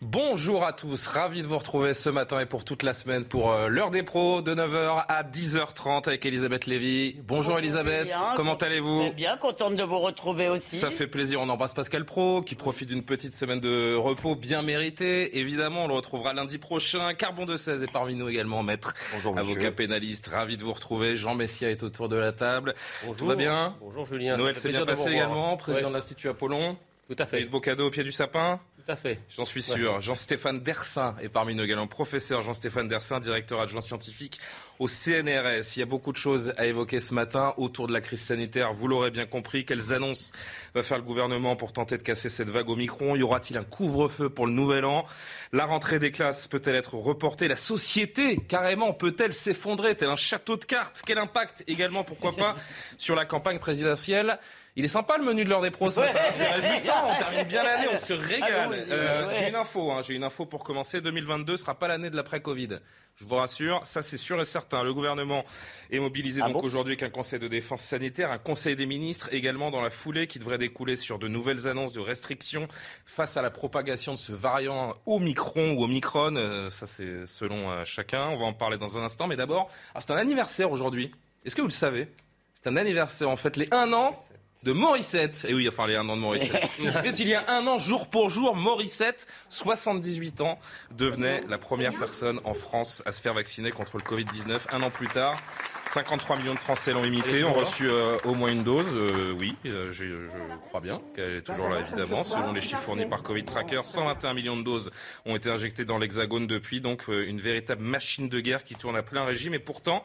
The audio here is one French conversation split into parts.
Bonjour à tous, ravi de vous retrouver ce matin et pour toute la semaine pour euh, l'heure des pros de 9h à 10h30 avec Elisabeth Lévy. Bonjour Elisabeth, bien, comment allez-vous? Bien, contente de vous retrouver aussi. Ça fait plaisir, on embrasse Pascal Pro qui profite d'une petite semaine de repos bien méritée. Évidemment, on le retrouvera lundi prochain. Carbon de 16 est parmi nous également, maître, Bonjour, monsieur. avocat pénaliste. Ravi de vous retrouver. Jean Messia est autour de la table. Bonjour. Tout va bien? Bonjour Julien. Noël s'est bien passé également, président Ouais, de l'Institut Apollon. Tout à Et fait. de beaux cadeaux au pied du sapin à fait. J'en suis sûr. Jean-Stéphane Dersin est parmi nous également. Professeur Jean-Stéphane Dersin, directeur adjoint scientifique au CNRS. Il y a beaucoup de choses à évoquer ce matin autour de la crise sanitaire. Vous l'aurez bien compris. Quelles annonces va faire le gouvernement pour tenter de casser cette vague au micron Y aura-t-il un couvre-feu pour le nouvel an? La rentrée des classes peut-elle être reportée? La société, carrément, peut-elle s'effondrer? Tel un château de cartes Quel impact également, pourquoi pas, sur la campagne présidentielle? Il est sympa le menu de l'heure des pros ce matin, c'est réjouissant, on termine bien l'année, on se régale. Ah oui, Euh, ouais. J'ai une info, hein, j'ai une info pour commencer. 2022 sera pas l'année de l'après-Covid. Je vous rassure, ça c'est sûr et certain. Le gouvernement est mobilisé Ah donc bon aujourd'hui avec un conseil de défense sanitaire, un conseil des ministres également dans la foulée qui devrait découler sur de nouvelles annonces de restrictions face à la propagation de ce variant Omicron ou Omicron. Euh, ça c'est selon euh, chacun. On va en parler dans un instant. Mais d'abord, ah, c'est un anniversaire aujourd'hui. Est-ce que vous le savez? C'est un anniversaire en fait, les un an de Morissette. Et oui, enfin les un an de Morissette. C'était il y a un an, jour pour jour, Morissette, 78 ans, devenait la première personne en France à se faire vacciner contre le Covid-19. Un an plus tard, 53 millions de Français l'ont imité, ont reçu euh, au moins une dose. Euh, oui, euh, j'ai- je crois bien qu'elle est toujours là, évidemment. Selon les chiffres fournis par Covid Tracker, 121 millions de doses ont été injectées dans l'Hexagone depuis. Donc euh, une véritable machine de guerre qui tourne à plein régime. Et pourtant,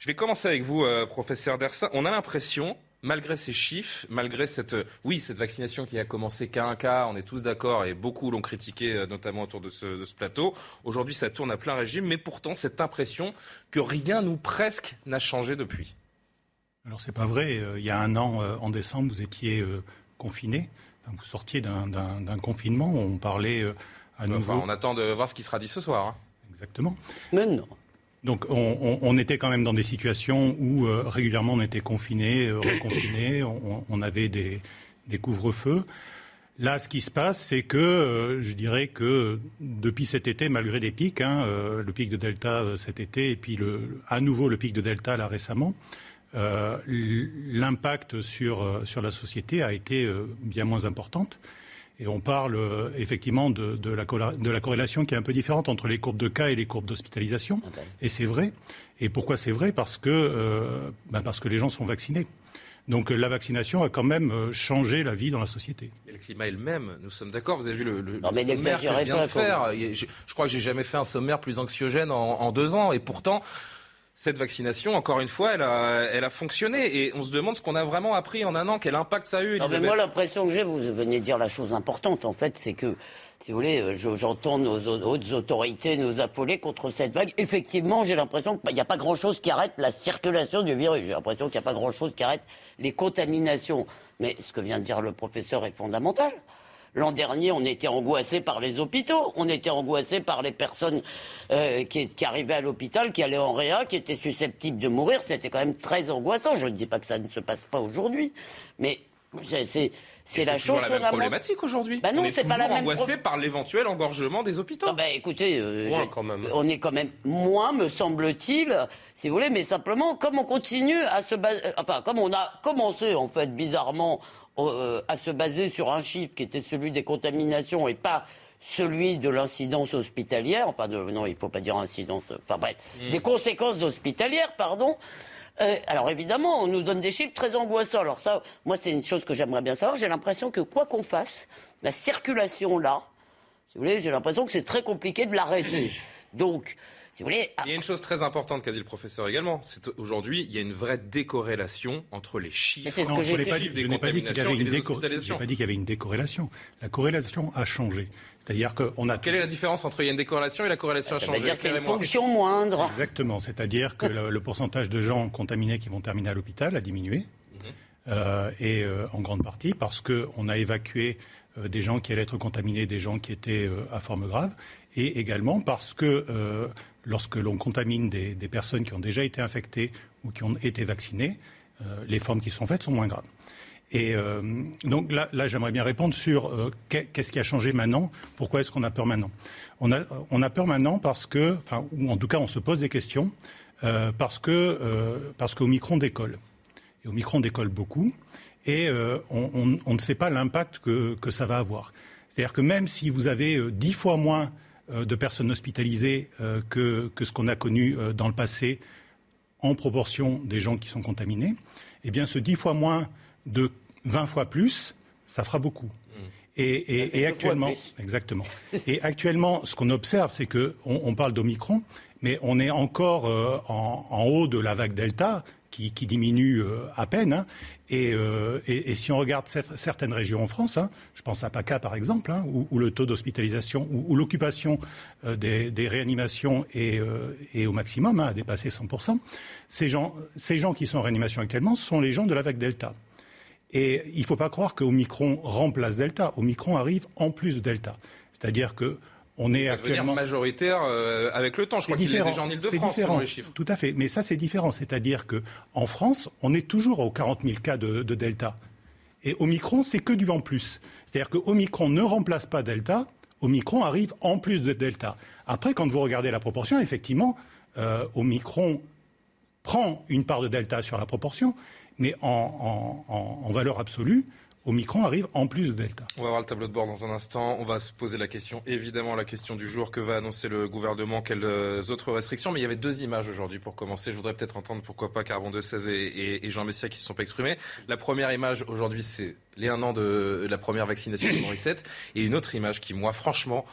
je vais commencer avec vous, euh, professeur Dersin. On a l'impression, malgré ces chiffres, malgré cette, euh, oui, cette vaccination qui a commencé qu'à un cas, on est tous d'accord et beaucoup l'ont critiqué, euh, notamment autour de ce, de ce plateau. Aujourd'hui, ça tourne à plein régime, mais pourtant, cette impression que rien ou presque n'a changé depuis. Alors c'est pas vrai. Euh, Il y a un an, en décembre, vous étiez confiné. Vous sortiez d'un- confinement. On parlait à nouveau. Enfin, on attend de voir ce qui sera dit ce soir. hein. Exactement. Mais non. Donc on, était quand même dans des situations où euh, régulièrement on était confiné, euh, reconfiné, on, avait des, couvre-feux. Là, ce qui se passe, c'est que euh, je dirais que depuis cet été, malgré des pics, hein, le pic de Delta cet été et puis à nouveau le pic de Delta là récemment, l'impact sur, sur la société a été bien moins importante. Et on parle euh, effectivement de, de la de la corrélation qui est un peu différente entre les courbes de cas et les courbes d'hospitalisation. Et c'est vrai. Et pourquoi c'est vrai? Parce que euh, ben parce que les gens sont vaccinés. Donc euh, la vaccination a quand même euh, changé la vie dans la société. Et le climat est le même, nous sommes d'accord. Vous avez vu le, le, Non, le mais sommaire que je viens de faire. J'ai- Je crois que j'ai jamais fait un sommaire plus anxiogène en, en deux ans. Et pourtant, cette vaccination, encore une fois, elle a, elle a fonctionné. Et on se demande ce qu'on a vraiment appris en un an. Quel impact ça a eu, Non, mais moi, l'impression que j'ai, vous venez de dire la chose importante, en fait, c'est que, si vous voulez, euh, je- j'entends nos au- hautes autorités nous affoler contre cette vague. Effectivement, j'ai l'impression qu'il n'y a pas grand-chose qui arrête la circulation du virus. J'ai l'impression qu'il n'y a pas grand-chose qui arrête les contaminations. Mais ce que vient de dire le professeur est fondamental. L'an dernier, on était angoissé par les hôpitaux, on était angoissé par les personnes euh, qui, qui arrivaient à l'hôpital, qui allaient en réa, qui étaient susceptibles de mourir. C'était quand même très angoissant. Je ne dis pas que ça ne se passe pas aujourd'hui, mais c'est la chose la même problématique aujourd'hui. Bah non, on est c'est pas la toujours même angoissé par l'éventuel engorgement des hôpitaux. Ah bah, écoutez, euh, Moins, quand même. on est quand même moins, me semble-t-il, si vous voulez, mais simplement comme on continue à se baser, enfin comme on a commencé en fait bizarrement euh, à se baser sur un chiffre qui était celui des contaminations et pas celui de l'incidence hospitalière, enfin de, non, il faut pas dire incidence, enfin bref, des conséquences hospitalières, pardon. Euh, alors évidemment, on nous donne des chiffres très angoissants. Alors ça, moi, c'est une chose que j'aimerais bien savoir. J'ai l'impression que quoi qu'on fasse, la circulation là, si vous voulez, j'ai l'impression que c'est très compliqué de l'arrêter. Donc, si vous voulez. Il y a une chose très importante qu'a dit le professeur également. C'est aujourd'hui, il y a une vraie décorrélation entre les chiffres. non, je n'ai pas dit, qu'il y avait une décorrélation. pas dit qu'il y avait une décorrélation. La corrélation a changé. C'est-à-dire qu'on a. Quelle est la différence entre il y a une décorrélation et la corrélation a changé C'est-à-dire qu'il y a une fonction moindre. Exactement. C'est-à-dire que le, pourcentage de gens contaminés qui vont terminer à l'hôpital a diminué. Euh, et euh, en grande partie parce qu'on a évacué euh, des gens qui allaient être contaminés, des gens qui étaient à forme grave, et également parce que lorsque l'on contamine des, personnes qui ont déjà été infectées ou qui ont été vaccinées, les formes qui sont faites sont moins graves. Et donc là, j'aimerais bien répondre sur qu'est-ce qui a changé maintenant, pourquoi est-ce qu'on a peur maintenant? On a, on peur maintenant parce que, enfin, ou en tout cas on se pose des questions, parce que parce qu'Omicron décolle. Et Omicron décolle beaucoup et euh, on, ne sait pas l'impact que, ça va avoir. C'est-à-dire que même si vous avez euh, dix fois moins euh, de personnes hospitalisées que, ce qu'on a connu dans le passé en proportion des gens qui sont contaminés, eh bien ce dix fois moins de 20 fois plus, ça fera beaucoup. Mmh. Et, actuellement, exactement. Et actuellement, ce qu'on observe, c'est que on, parle d'Omicron, mais on est encore en, haut de la vague Delta, qui, diminue euh, à peine. Hein. Euh, et, si on regarde certaines régions en France, hein, je pense à PACA par exemple, hein, où, le taux d'hospitalisation, où, l'occupation euh, des, réanimations est, au maximum, a dépassé 100%, ces gens, ces gens qui sont en réanimation actuellement sont les gens de la vague Delta. Et il ne faut pas croire que Omicron remplace Delta. Omicron arrive en plus de Delta. C'est-à-dire que on est actuellement majoritaire euh, avec le temps. Je crois qu'il est déjà en Ile-de-France selon les chiffres. Tout à fait, mais ça c'est différent. C'est-à-dire que en France, on est toujours aux 40 000 cas de, Delta, et Omicron c'est que du en plus. C'est-à-dire que Omicron ne remplace pas Delta. Omicron arrive en plus de Delta. Après, quand vous regardez la proportion, effectivement, euh, Omicron prend une part de Delta sur la proportion, mais en valeur absolue, Omicron arrive en plus de Delta. On va voir le tableau de bord dans un instant. On va se poser la question, évidemment, la question du jour. Que va annoncer le gouvernement? Quelles euh, autres restrictions? Mais il y avait deux images aujourd'hui pour commencer. Je voudrais peut-être entendre, pourquoi pas, Carbon de 16 et, Jean Messia qui ne se sont pas exprimés. La première image aujourd'hui, c'est les un an de la première vaccination de Morissette. Et une autre image qui, moi, franchement,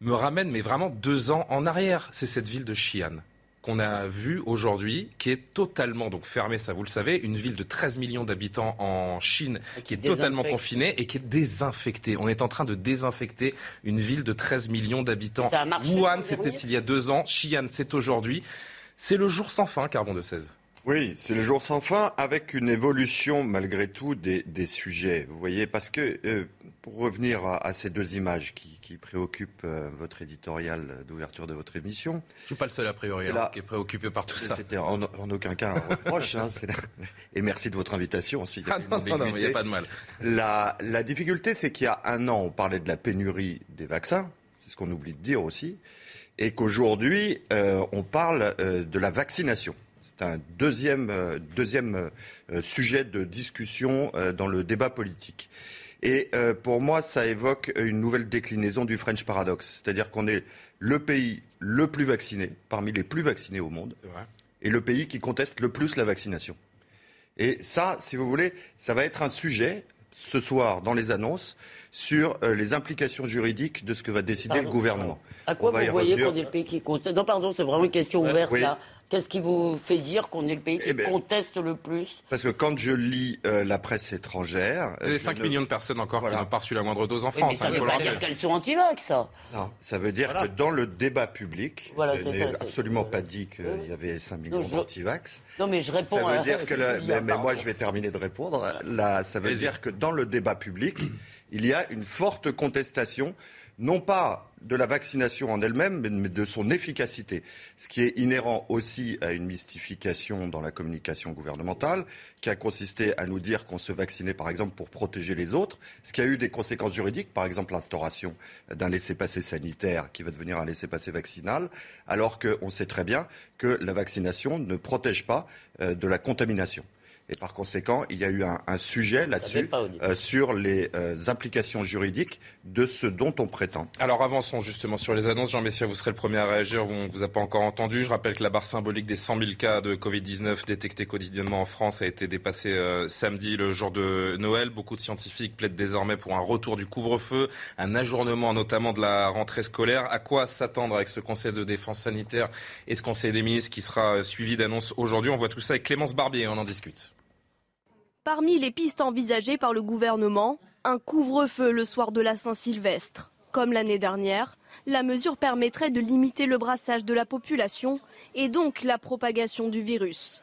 me ramène, mais vraiment deux ans en arrière. C'est cette ville de Xi'an qu'on a vu aujourd'hui, qui est totalement donc fermée, ça vous le savez, une ville de 13 millions d'habitants en Chine qui, est, totalement confinée et qui est désinfectée. On est en train de désinfecter une ville de 13 millions d'habitants. Wuhan, c'était il y a deux ans. Xi'an, c'est aujourd'hui. C'est le jour sans fin, Carbon de 16. Oui, c'est le jour sans fin avec une évolution malgré tout des, sujets. Vous voyez, parce que euh, pour revenir à, ces deux images qui, préoccupent euh, votre éditorial d'ouverture de votre émission. Je ne suis pas le seul a priori hein, qui est préoccupé par tout ça. C'était en, aucun cas un reproche. Hein, Et merci de votre invitation aussi. Ah, non, non, non, il n'y a pas de mal. La, la difficulté, c'est qu'il y a un an, on parlait de la pénurie des vaccins. C'est ce qu'on oublie de dire aussi. Et qu'aujourd'hui, euh, on parle de la vaccination. C'est un deuxième, euh, deuxième euh, sujet de discussion euh, dans le débat politique. Et pour moi, ça évoque une nouvelle déclinaison du French Paradox. C'est-à-dire qu'on est le pays le plus vacciné, parmi les plus vaccinés au monde, et le pays qui conteste le plus la vaccination. Et ça, si vous voulez, ça va être un sujet ce soir dans les annonces sur les implications juridiques de ce que va décider le gouvernement. À quoi vous voyez qu'on est le pays qui conteste? Non, pardon, c'est vraiment une question ouverte là. Qu'est-ce qui vous fait dire qu'on est le pays qui eh ben, conteste le plus Parce que quand je lis euh, la presse étrangère... Il y a 5 millions de personnes encore qui n'ont pas reçu la moindre dose en France. mais ça ne veut pas dire qu'elles sont anti-vax, ça Non, ça veut dire que dans le débat public, je n'ai absolument pas dit qu'il y avait 5 millions d'anti-vax. Non, mais je réponds ça veut dire que mais, moi, je vais terminer de répondre. Là, ça veut dire que dans le débat public, il y a une forte contestation non pas de la vaccination en elle-même, mais de son efficacité. Ce qui est inhérent aussi à une mystification dans la communication gouvernementale, qui a consisté à nous dire qu'on se vaccinait, par exemple, pour protéger les autres, ce qui a eu des conséquences juridiques, par exemple l'instauration d'un laissez-passer sanitaire qui va devenir un laissez-passer vaccinal, alors qu'on sait très bien que la vaccination ne protège pas euh, de la contamination. Et par conséquent, il y a eu un, sujet là-dessus euh, sur les euh, implications juridiques de ce dont on prétend. Alors avançons justement sur les annonces. Jean Messia, vous serez le premier à réagir. On ne vous a pas encore entendu. Je rappelle que la barre symbolique des 100 000 cas de Covid-19 détectés quotidiennement en France a été dépassée euh, samedi, le jour de Noël. Beaucoup de scientifiques plaident désormais pour un retour du couvre-feu, un ajournement notamment de la rentrée scolaire. À quoi s'attendre avec ce Conseil de défense sanitaire et ce Conseil des ministres qui sera suivi d'annonces aujourd'hui? On voit tout ça avec Clémence Barbier. On en discute. Parmi les pistes envisagées par le gouvernement, un couvre-feu le soir de la Saint-Sylvestre. Comme l'année dernière, la mesure permettrait de limiter le brassage de la population et donc la propagation du virus.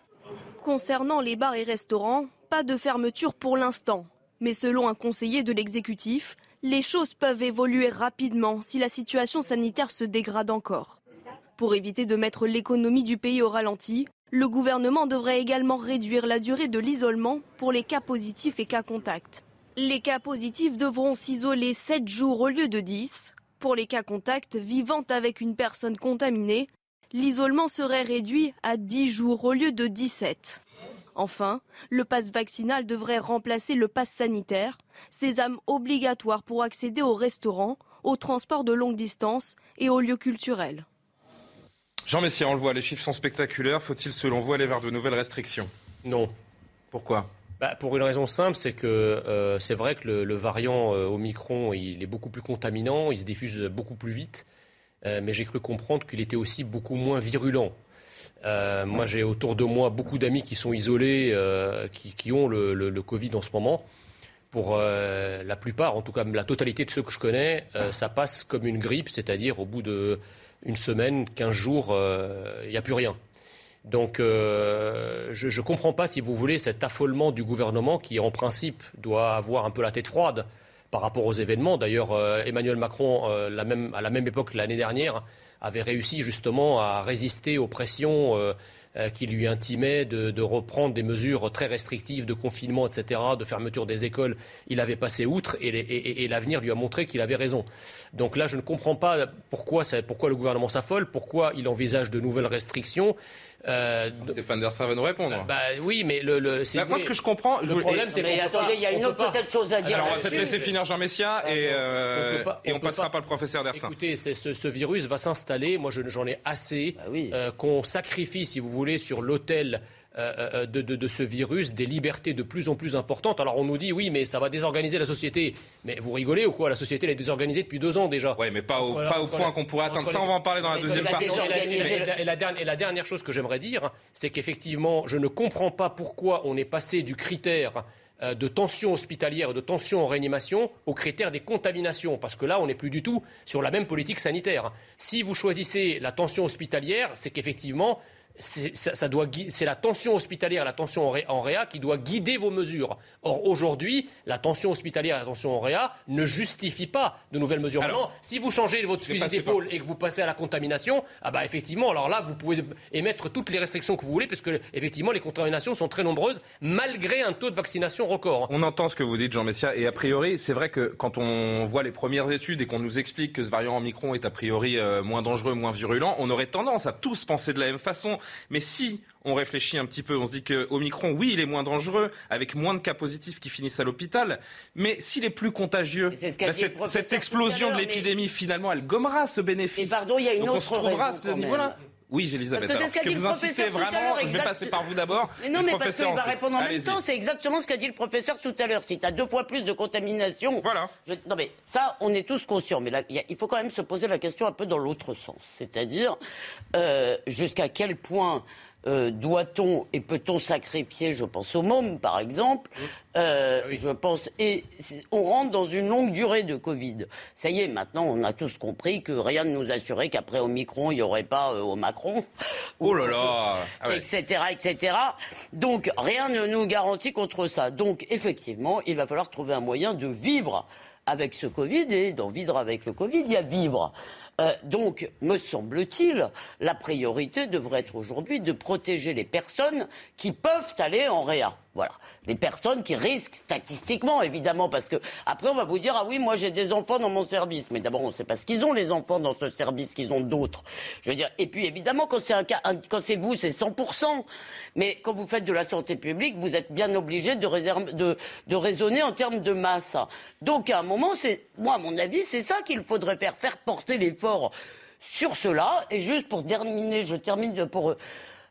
Concernant les bars et restaurants, pas de fermeture pour l'instant. Mais selon un conseiller de l'exécutif, les choses peuvent évoluer rapidement si la situation sanitaire se dégrade encore. Pour éviter de mettre l'économie du pays au ralenti, le gouvernement devrait également réduire la durée de l'isolement pour les cas positifs et cas contacts. Les cas positifs devront s'isoler 7 jours au lieu de 10. Pour les cas contacts vivant avec une personne contaminée, l'isolement serait réduit à 10 jours au lieu de 17. Enfin, le pass vaccinal devrait remplacer le pass sanitaire, sésame obligatoire pour accéder aux restaurants, aux transports de longue distance et aux lieux culturels. Jean Messier, on le voit, les chiffres sont spectaculaires. Faut-il, selon vous, aller vers de nouvelles restrictions? Non. Pourquoi? Bah, Pour une raison simple, c'est que euh, c'est vrai que le, variant euh, Omicron, il est beaucoup plus contaminant, il se diffuse beaucoup plus vite. Euh, mais j'ai cru comprendre qu'il était aussi beaucoup moins virulent. moi, j'ai autour de moi beaucoup d'amis qui sont isolés, qui, ont le, le, Covid en ce moment. Pour la plupart, en tout cas la totalité de ceux que je connais, ça passe comme une grippe, c'est-à-dire au bout de une semaine, 15 jours, il euh, n'y a plus rien. Donc euh, je ne comprends pas, si vous voulez, cet affolement du gouvernement qui, en principe, doit avoir un peu la tête froide par rapport aux événements. D'ailleurs, euh, Emmanuel Macron, à la même époque l'année dernière, avait réussi justement à résister aux pressions qui lui intimait de, reprendre des mesures très restrictives de confinement, etc., de fermeture des écoles. Il avait passé outre et, l'avenir lui a montré qu'il avait raison. Donc là, je ne comprends pas pourquoi, pourquoi le gouvernement s'affole, pourquoi il envisage de nouvelles restrictions. Euh, Stéphane Dersin va nous répondre. Bah, oui, mais le, le bah, moi, ce que je comprends, le problème, c'est mais attendez, il y a une autre peut-être chose à dire. Alors, on va peut-être laisser finir Jean Messia ah, et, euh, on et on, passera pas, le professeur Dersin. Écoutez, ce, ce, virus va s'installer. Moi, j'en ai assez bah euh, qu'on sacrifie, si vous voulez, sur l'autel euh, euh, de, de, ce virus des libertés de plus en plus importantes. Alors on nous dit oui, mais ça va désorganiser la société. Mais vous rigolez ou quoi? La société elle est désorganisée depuis deux ans déjà. Oui, mais pas au, pas au point qu'on pourrait atteindre. Ça, on va en parler dans la deuxième partie. Et la, dernière, et la dernière chose que j'aimerais dire, c'est qu'effectivement, je ne comprends pas pourquoi on est passé du critère euh, de tension hospitalière et de tension en réanimation au critère des contaminations, parce que là, on n'est plus du tout sur la même politique sanitaire. Si vous choisissez la tension hospitalière, c'est qu'effectivement, c'est la tension hospitalière, la tension en, réa qui doit guider vos mesures. Or, aujourd'hui, la tension hospitalière et la tension en réa ne justifient pas de nouvelles mesures. Maintenant, si vous changez votre fusil d'épaule et que vous passez à la contamination, ah bah effectivement, alors là, vous pouvez émettre toutes les restrictions que vous voulez, puisque effectivement, les contaminations sont très nombreuses, malgré un taux de vaccination record. On entend ce que vous dites, Jean Messia, et a priori, c'est vrai que quand on voit les premières études et qu'on nous explique que ce variant Omicron est a priori euh, moins dangereux, moins virulent, on aurait tendance à tous penser de la même façon. Mais si on réfléchit un petit peu, on se dit que Omicron, oui, il est moins dangereux, avec moins de cas positifs qui finissent à l'hôpital, mais s'il est plus contagieux, bah, cette, explosion de l'épidémie, finalement, elle gommera ce bénéfice. Et pardon, il y a une autre on se trouvera à ce niveau-là. Oui, Elisabeth. Parce que, que vous insistez vraiment, je vais passer par vous d'abord. Mais non, mais parce qu'il va répondre en même temps, c'est exactement ce qu'a dit le professeur tout à l'heure. Si tu as deux fois plus de contamination. Voilà. Non, mais ça, on est tous conscients. Mais là, il faut quand même se poser la question un peu dans l'autre sens. C'est-à-dire, euh, jusqu'à quel point euh, doit-on et peut-on sacrifier, je pense au môme par exemple, euh, ah je pense, et on rentre dans une longue durée de Covid. Ça y est, maintenant on a tous compris que rien ne nous assurait qu'après Omicron il n'y aurait pas euh, au Macron. Oh là là ah Etc. etc. Donc rien ne nous garantit contre ça. Donc effectivement, il va falloir trouver un moyen de vivre avec ce Covid et d'en vivre avec le Covid, il y a vivre. Euh, donc, me semble-t-il, la priorité devrait être aujourd'hui de protéger les personnes qui peuvent aller en réa. Voilà. Les personnes qui risquent statistiquement, évidemment, parce que après on va vous dire ah oui moi j'ai des enfants dans mon service, mais d'abord on ne sait pas ce qu'ils ont les enfants dans ce service qu'ils ont d'autres. Je veux dire et puis évidemment quand c'est un cas, quand c'est vous c'est 100 mais quand vous faites de la santé publique vous êtes bien obligé de, raisonner en termes de masse. Donc à un moment moi à mon avis c'est ça qu'il faudrait faire faire porter sur cela. Et juste pour terminer je termine pour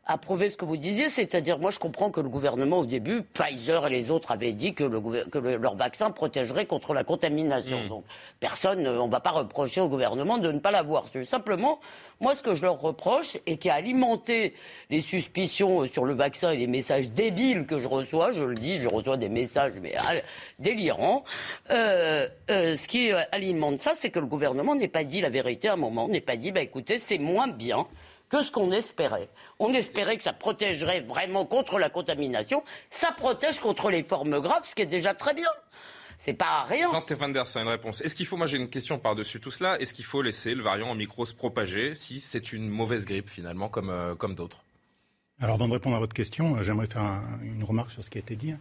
approuver ce que vous disiez, c'est-à-dire moi je comprends que le gouvernement au début, Pfizer et les autres avaient dit que, leur vaccin protégerait contre la contamination. Hmm. Donc personne, on ne va pas reprocher au gouvernement de ne pas l'avoir. Simplement, moi ce que je leur reproche et qui a alimenté les suspicions sur le vaccin et les messages débiles que je reçois, je le dis, je reçois des messages mais ah, délirants. Euh, euh, ce qui alimente ça, c'est que le gouvernement n'ait pas dit la vérité à un moment, n'ait pas dit bah écoutez c'est moins bien que ce qu'on espérait. On espérait que ça protégerait vraiment contre la contamination. Ça protège contre les formes graves, ce qui est déjà très bien. C'est pas rien. Jean-Stéphane Dersin, une réponse. Est-ce qu'il faut, moi j'ai une question par-dessus tout cela, est-ce qu'il faut laisser le variant en micro se propager si c'est une mauvaise grippe finalement, comme, euh, comme d'autres? Alors avant de répondre à votre question, euh, j'aimerais faire une remarque sur ce qui a été dit.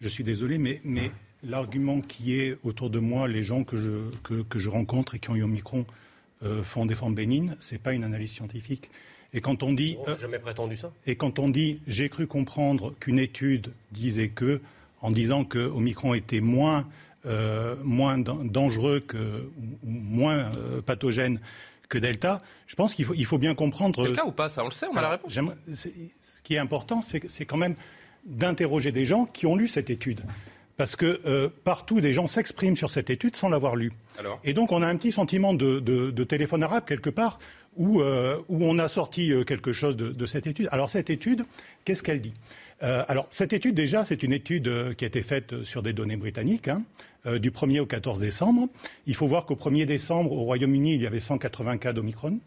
Je suis désolé, mais, mais l'argument qui est autour de moi, les gens que je, que, que je rencontre et qui ont eu Omicron euh, font des formes bénignes, ce n'est pas une analyse scientifique. Et quand on dit, jamais prétendu ça. Et quand on dit, j'ai cru comprendre qu'une étude disait que, en disant que Omicron était moins euh, moins dangereux que, ou, moins euh, pathogène que Delta, je pense qu'il faut, il faut bien comprendre. C'est le cas ou pas Ça, on le sait, on a la réponse. Ce qui est important, c'est quand même d'interroger des gens qui ont lu cette étude. Parce que euh, partout, des gens s'expriment sur cette étude sans l'avoir lue. Et donc, on a un petit sentiment de, de, de téléphone arabe quelque part, où, euh, où on a sorti euh, quelque chose de, cette étude. Alors cette étude, qu'est-ce qu'elle dit? Euh, Alors cette étude déjà, c'est une étude qui a été faite sur des données britanniques, hein, du 1er au 14 décembre. Il faut voir qu'au 1er décembre, au Royaume-Uni, il y avait 180 cas d'Omicron.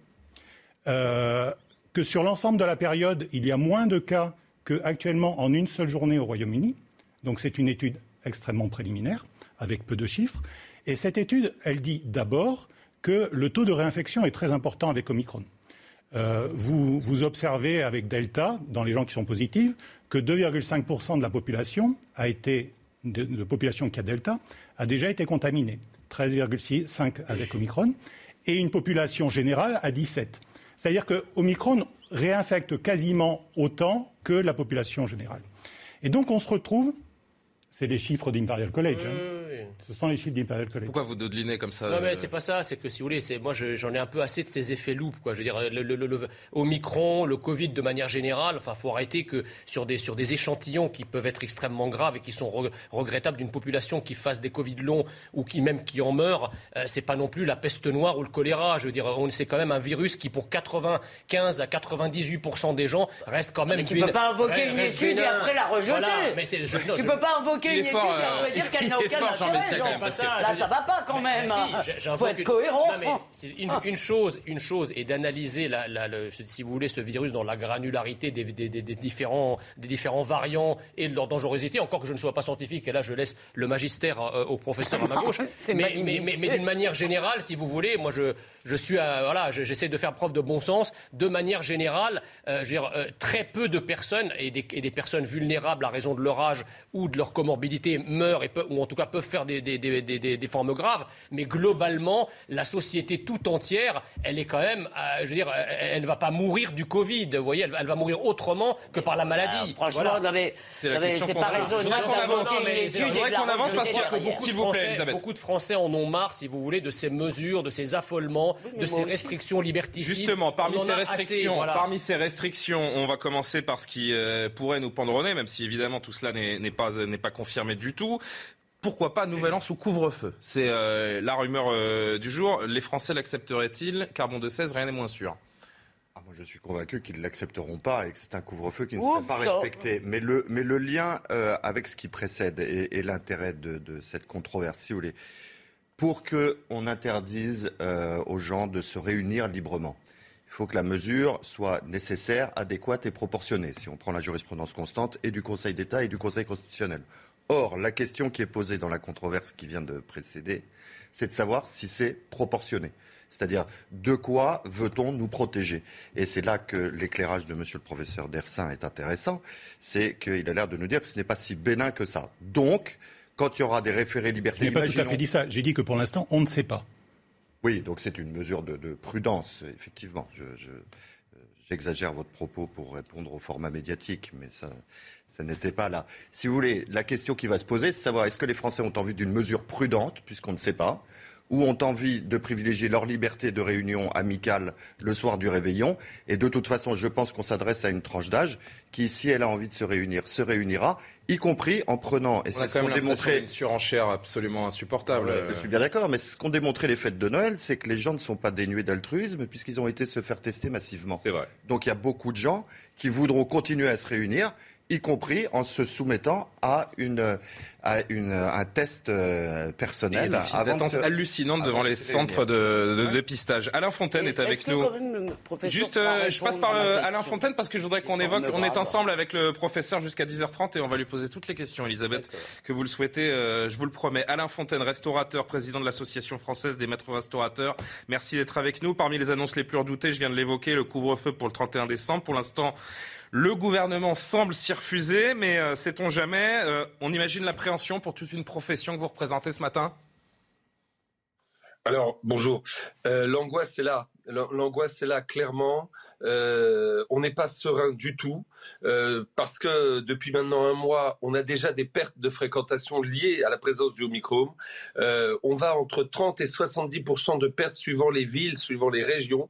que sur l'ensemble de la période, il y a moins de cas qu'actuellement en une seule journée au Royaume-Uni. Donc c'est une étude extrêmement préliminaire, avec peu de chiffres. Et cette étude, elle dit d'abord que le taux de réinfection est très important avec Omicron. Euh, vous, observez avec Delta, dans les gens qui sont positifs, que 2,5% de la population a été, de, de, population qui a Delta, a déjà été contaminée. 13,5 avec Omicron. Et une population générale à 17. C'est-à-dire que Omicron réinfecte quasiment autant que la population générale. Et donc on se retrouve c'est les chiffres d'Imperial College. Hein. Ce sont les chiffres d'Imperial College. Pourquoi vous dodelinez comme ça Non, mais euh c'est pas ça. C'est que si vous voulez, c'est moi j'en ai un peu assez de ces effets loupes. Quoi. Je veux dire, le, le, le, Omicron, le Covid de manière générale. Enfin, faut arrêter que sur des sur des échantillons qui peuvent être extrêmement graves et qui sont regrettables d'une population qui fasse des Covid longs ou qui même qui en meurt, euh, c'est pas non plus la peste noire ou le choléra. Je veux dire, c'est quand même un virus qui pour 95 à 98 des gens reste quand même. Mais tu peux pas invoquer une étude et après la rejeter. Voilà, mais je, tu peux pas invoquer une étude, on va dire qu'elle n'a aucun intérêt. Là, ça va pas quand même. Il faut être cohérent. Une chose, une chose est d'analyser, si vous voulez, ce virus dans la granularité des différents variants et de leur dangerosité. Encore que je ne sois pas scientifique, et là, je laisse le magistère euh, au professeur à ma gauche. Mais d'une manière générale, si vous voulez, moi, je suis, voilà, j'essaie de faire preuve de bon sens. De manière générale, euh, je veux dire, euh, très peu de personnes et des personnes vulnérables à raison de leur âge ou de leur comorbidité meurent, et ou en tout cas peuvent faire des, des, des, des, formes graves, mais globalement, la société tout entière, elle est quand même, euh, je veux dire, elle ne va pas mourir du Covid, vous voyez, elle, va mourir autrement que par la maladie. Ah, franchement, c'est pas raisonnable. Je voudrais qu'on avance parce que beaucoup, de Français, beaucoup de Français en ont marre, si vous voulez, de ces mesures, de ces affolements, de ces restrictions liberticides. Justement, parmi ces restrictions, parmi ces restrictions, on va commencer par ce qui euh, pourrait nous nez, même si évidemment tout cela n'est pas, pas confirmé du tout. Pourquoi pas Nouvel An sous couvre-feu? C'est euh, la rumeur euh, du jour. Les Français l'accepteraient-ils? Carbon de 16, rien n'est moins sûr. Ah, moi, je suis convaincu qu'ils ne l'accepteront pas et que c'est un couvre-feu qui ne sera pas respecté. Mais le, mais le lien euh, avec ce qui précède et, l'intérêt de, cette controverse, si vous voulez, pour qu'on interdise aux gens de se réunir librement, il faut que la mesure soit nécessaire, adéquate et proportionnée, si on prend la jurisprudence constante et du Conseil d'État et du Conseil constitutionnel Or, la question qui est posée dans la controverse qui vient de précéder, c'est de savoir si c'est proportionné. C'est-à-dire, de quoi veut-on nous protéger? Et c'est là que l'éclairage de monsieur le professeur Dersin est intéressant. C'est qu'il a l'air de nous dire que ce n'est pas si bénin que ça. Donc, quand il y aura des référés liberté... Je n'ai pas tout à fait dit ça. J'ai dit que pour l'instant, on ne sait pas. Oui, donc c'est une mesure de, prudence, effectivement. J'exagère votre propos pour répondre au format médiatique, mais ça, ça n'était pas là. Si vous voulez, la question qui va se poser, c'est savoir est-ce que les Français ont envie d'une mesure prudente, puisqu'on ne sait pas, ou ont envie de privilégier leur liberté de réunion amicale le soir du réveillon? Et de toute façon, je pense qu'on s'adresse à une tranche d'âge qui, si elle a envie de se réunir, se réunira, y compris en prenant, et c'est ce qu'ont démontré... une surenchère absolument insupportable. je suis bien d'accord, mais ce qu'ont démontré les fêtes de Noël, c'est que les gens ne sont pas dénués d'altruisme puisqu'ils ont été se faire tester massivement. C'est vrai. Donc il y a beaucoup de gens qui voudront continuer à se réunir y compris en se soumettant à, une, à une, un test euh, personnel. Avant hallucinante devant les centres de, dépistage. Alain Fontaine est avec nous. Juste, euh, je passe par Alain Fontaine parce que je voudrais qu'on évoque. On est ensemble avec le professeur jusqu'à 10h30 et on va lui poser toutes les questions, Elisabeth, que vous le souhaitez. Euh, je vous le promets. Alain Fontaine, restaurateur, président de l'association française des maîtres restaurateurs. Merci d'être avec nous. Parmi les annonces les plus redoutées, je viens de l'évoquer, le couvre-feu pour le 31 décembre. Pour l'instant, le gouvernement semble s'y refuser, mais euh, sait-on jamais euh, On imagine l'appréhension pour toute une profession que vous représentez ce matin? Alors, bonjour. Euh, l'angoisse est là. L'angoisse est là, clairement. On n'est pas serein du tout parce que depuis maintenant un mois, on a déjà des pertes de fréquentation liées à la présence du Omicron. on va entre 30 et 70% de pertes suivant les villes, suivant les régions.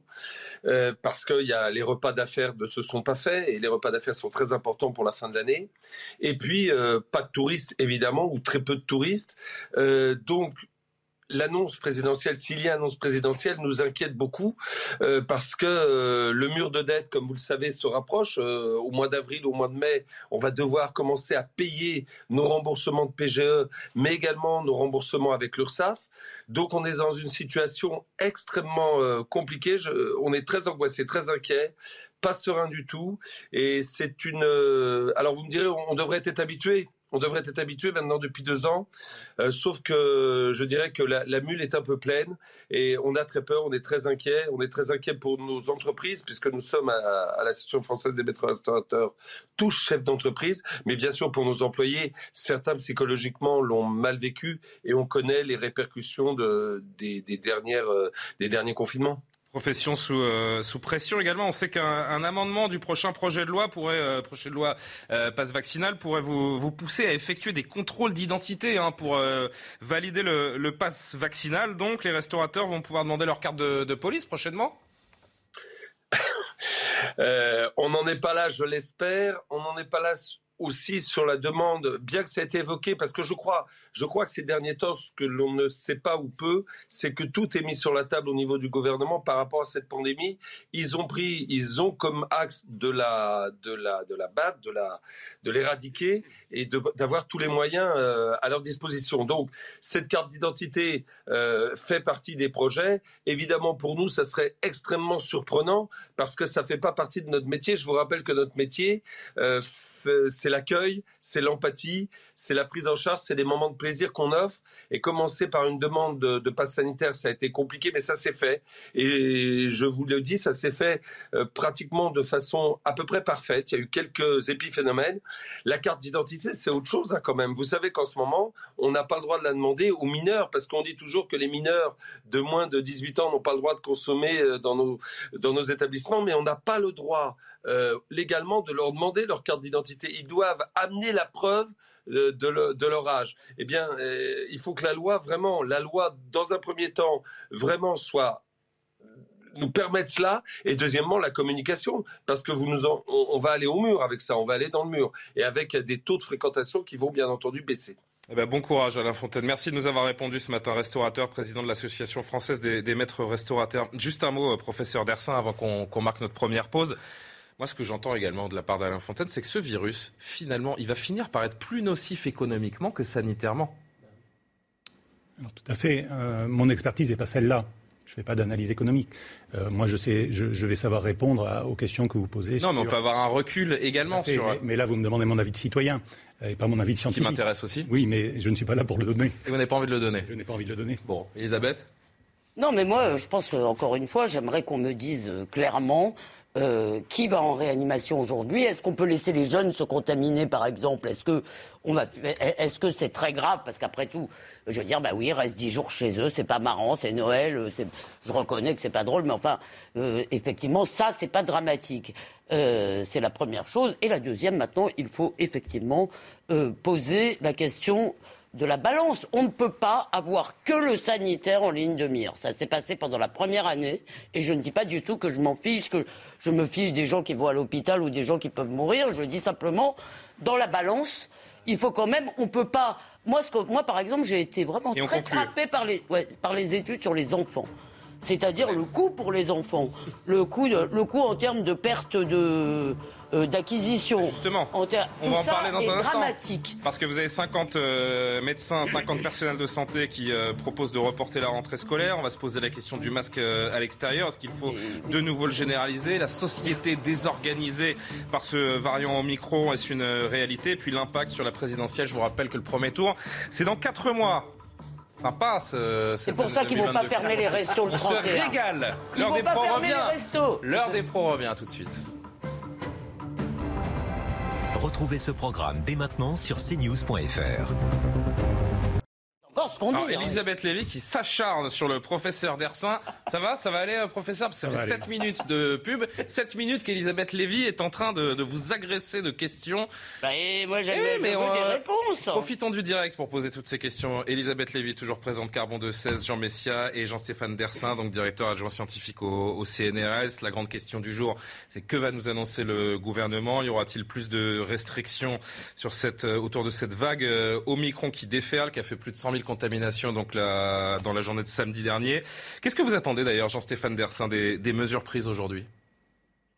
Euh, parce que y a, les repas d'affaires ne se sont pas faits et les repas d'affaires sont très importants pour la fin de l'année. Et puis, euh, pas de touristes, évidemment, ou très peu de touristes. Euh, donc, l'annonce présidentielle, s'il y a annonce présidentielle, nous inquiète beaucoup euh, parce que euh, le mur de dette, comme vous le savez, se rapproche. Euh, au mois d'avril, au mois de mai, on va devoir commencer à payer nos remboursements de PGE, mais également nos remboursements avec l'URSSAF. Donc on est dans une situation extrêmement compliquée. on est très angoissé, très inquiet pas serein du tout. Et c'est une. alors vous me direz, on devrait être habitué on devrait être habitué maintenant depuis deux ans, euh, sauf que je dirais que la, mule est un peu pleine et on a très peur, on est très inquiet, on est très inquiet pour nos entreprises puisque nous sommes à, à l'Association française des maîtres restaurateurs tous chefs d'entreprise, mais bien sûr pour nos employés, certains psychologiquement l'ont mal vécu et on connaît les répercussions de, des, dernières, euh, des derniers confinements. Profession sous, euh, sous pression également. On sait qu'un amendement du prochain projet de loi pourrait, euh, projet de loi euh, passe vaccinal pourrait vous, pousser à effectuer des contrôles d'identité hein, pour valider le, le passe vaccinal. Donc, les restaurateurs vont pouvoir demander leur carte de, de police prochainement. on n'en est pas là, je l'espère. On n'en est pas là aussi sur la demande, bien que ça ait été évoqué, parce que je crois, je crois que ces derniers temps, ce que l'on ne sait pas ou peu, c'est que tout est mis sur la table au niveau du gouvernement par rapport à cette pandémie. Ils ont pris, ils ont comme axe de la, de la, de la battre, de la, de l'éradiquer et d'avoir tous les moyens euh, à leur disposition. Donc, cette carte d'identité euh, fait partie des projets. Évidemment, pour nous, ça serait extrêmement surprenant parce que ça fait pas partie de notre métier. Je vous rappelle que notre métier, euh, c'est l'accueil, c'est l'empathie, c'est la prise en charge, c'est des moments de plaisir qu'on offre. Et commencer par une demande de, passe sanitaire, ça a été compliqué, mais ça s'est fait. Et je vous le dis, ça s'est fait euh, pratiquement de façon à peu près parfaite. Il y a eu quelques épiphénomènes. La carte d'identité, c'est autre chose hein, quand même. Vous savez qu'en ce moment, on n'a pas le droit de la demander aux mineurs, parce qu'on dit toujours que les mineurs de moins de 18 ans n'ont pas le droit de consommer euh, dans nos, dans nos établissements, mais on n'a pas le droit euh, légalement de leur demander leur carte d'identité. Ils doivent amener la preuve de, de, leur âge. Eh bien, euh, il faut que la loi, vraiment, la loi, dans un premier temps, vraiment soit nous permette cela et deuxièmement la communication parce que vous nous on, va aller au mur avec ça on va aller dans le mur et avec des taux de fréquentation qui vont bien entendu baisser. Eh ben, bon courage Alain Fontaine. Merci de nous avoir répondu ce matin. Restaurateur, président de l'Association française des, maîtres restaurateurs. Juste un mot, euh, professeur Dersin, avant qu'on marque notre première pause. Moi, ce que j'entends également de la part d'Alain Fontaine, c'est que ce virus, finalement, il va finir par être plus nocif économiquement que sanitairement. Alors, tout à fait. Euh, mon expertise n'est pas celle-là. Je ne fais pas d'analyse économique. Euh, moi, je, sais, je, vais savoir répondre aux questions que vous posez. Non, mais on peut avoir un recul également sur. Mais, là, vous me demandez mon avis de citoyen et pas mon avis de scientifique. Qui m'intéresse aussi. Oui, mais je ne suis pas là pour le donner. Et vous n'avez pas envie de le donner Je n'ai pas envie de le donner. Bon, Elisabeth? Non, mais moi, je pense, encore une fois, j'aimerais qu'on me dise clairement euh, qui va en réanimation aujourd'hui? Est-ce qu'on peut laisser les jeunes se contaminer, par exemple? Est-ce que on va, que c'est très grave? Parce qu'après tout, je veux dire, bah oui, reste dix jours chez eux, c'est pas marrant, c'est Noël. Euh, je reconnais que c'est pas drôle, mais enfin, euh, effectivement, ça, c'est pas dramatique. c'est la première chose. Et la deuxième, maintenant, il faut effectivement poser la question de la balance. On ne peut pas avoir que le sanitaire en ligne de mire. Ça s'est passé pendant la première année, et je ne dis pas du tout que je m'en fiche, que je me fiche des gens qui vont à l'hôpital ou des gens qui peuvent mourir. Je dis simplement, dans la balance, il faut quand même, on peut pas. Moi, moi par exemple, j'ai été vraiment très frappé par les, par les études sur les enfants. C'est-à-dire le coût pour les enfants, le coût, le coût en termes de perte de, euh, d'acquisition. Justement, on va en parler dans un dramatique. Parce que vous avez 50 euh, médecins, 50 personnels de santé qui euh, proposent de reporter la rentrée scolaire. On va se poser la question du masque à l'extérieur. Est-ce qu'il faut de nouveau le généraliser? La société désorganisée par ce variant Omicron, est-ce une réalité? Puis l'impact sur la présidentielle, je vous rappelle que le premier tour, c'est dans 4 mois. Sympa, C'est pour ça qu'ils ne vont pas fermer les restos le 31. On se régale. L'heure des pros revient. L'heure des pros revient tout de suite. Retrouvez ce programme dès maintenant sur cnews.fr. Alors, Elisabeth Lévy qui s'acharne sur le professeur Dersin. Ça va Ça va aller, euh, professeur? Ça, fait 7 minutes de pub. 7 minutes qu'Elisabeth Lévy est en train de, vous agresser de questions. Bah, et moi, j'avais eh, des réponses. Profitons du direct pour poser toutes ces questions. Elisabeth Lévy, toujours présente, Carbon de 16, Jean Messia et Jean-Stéphane Dersin, donc directeur adjoint scientifique au, CNRS. La grande question du jour, c'est que va nous annoncer le gouvernement? Y aura-t-il plus de restrictions sur cette, euh, autour de cette vague euh, Omicron qui déferle, qui a fait plus de 100 000 contamination donc dans la journée de samedi dernier. Qu'est-ce que vous attendez d'ailleurs, Jean-Stéphane Dersin, des, mesures prises aujourd'hui?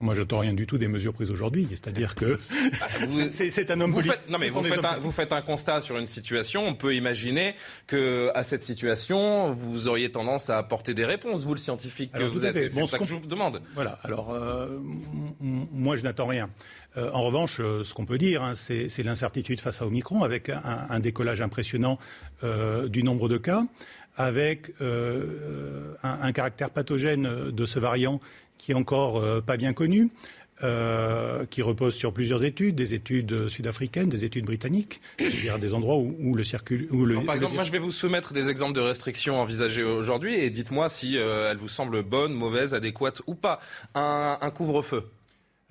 Moi, je n'attends rien du tout des mesures prises aujourd'hui. C'est-à-dire que ah, c'est un homme politique. Non, mais vous faites, un, vous faites, un, constat sur une situation. On peut imaginer que à cette situation, vous auriez tendance à apporter des réponses, vous le scientifique que vous, êtes. C'est ça que je vous demande. Voilà. Alors, euh, moi, je n'attends rien. Euh, en revanche, euh, ce qu'on peut dire, hein, c'est l'incertitude face à Omicron, avec un, décollage impressionnant euh, du nombre de cas, avec un, caractère pathogène de ce variant qui est encore pas bien connu. qui repose sur plusieurs études, des études sud-africaines, des études britanniques, c'est-à-dire des endroits où, le circule. par exemple, moi je vais vous soumettre des exemples de restrictions envisagées aujourd'hui et dites-moi si elles vous semblent bonnes, mauvaises, adéquates ou pas. un couvre-feu.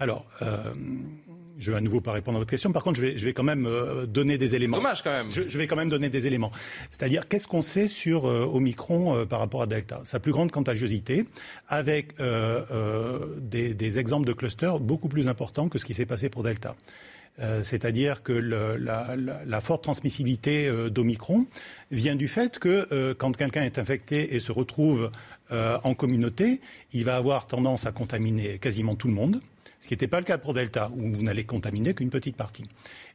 Alors, euh, je vais à nouveau pas répondre à votre question. Par contre, je vais, je vais quand même euh, donner des éléments. Dommage quand même. Je, vais quand même donner des éléments. C'est-à-dire, qu'est-ce qu'on sait sur euh, Omicron par rapport à Delta? Sa plus grande contagiosité, avec des, des, exemples de clusters beaucoup plus importants que ce qui s'est passé pour Delta. C'est-à-dire que le, la, la, la, forte transmissibilité d'Omicron vient du fait que quand quelqu'un est infecté et se retrouve en communauté, il va avoir tendance à contaminer quasiment tout le monde ce qui n'était pas le cas pour Delta, où vous n'allez contaminer qu'une petite partie.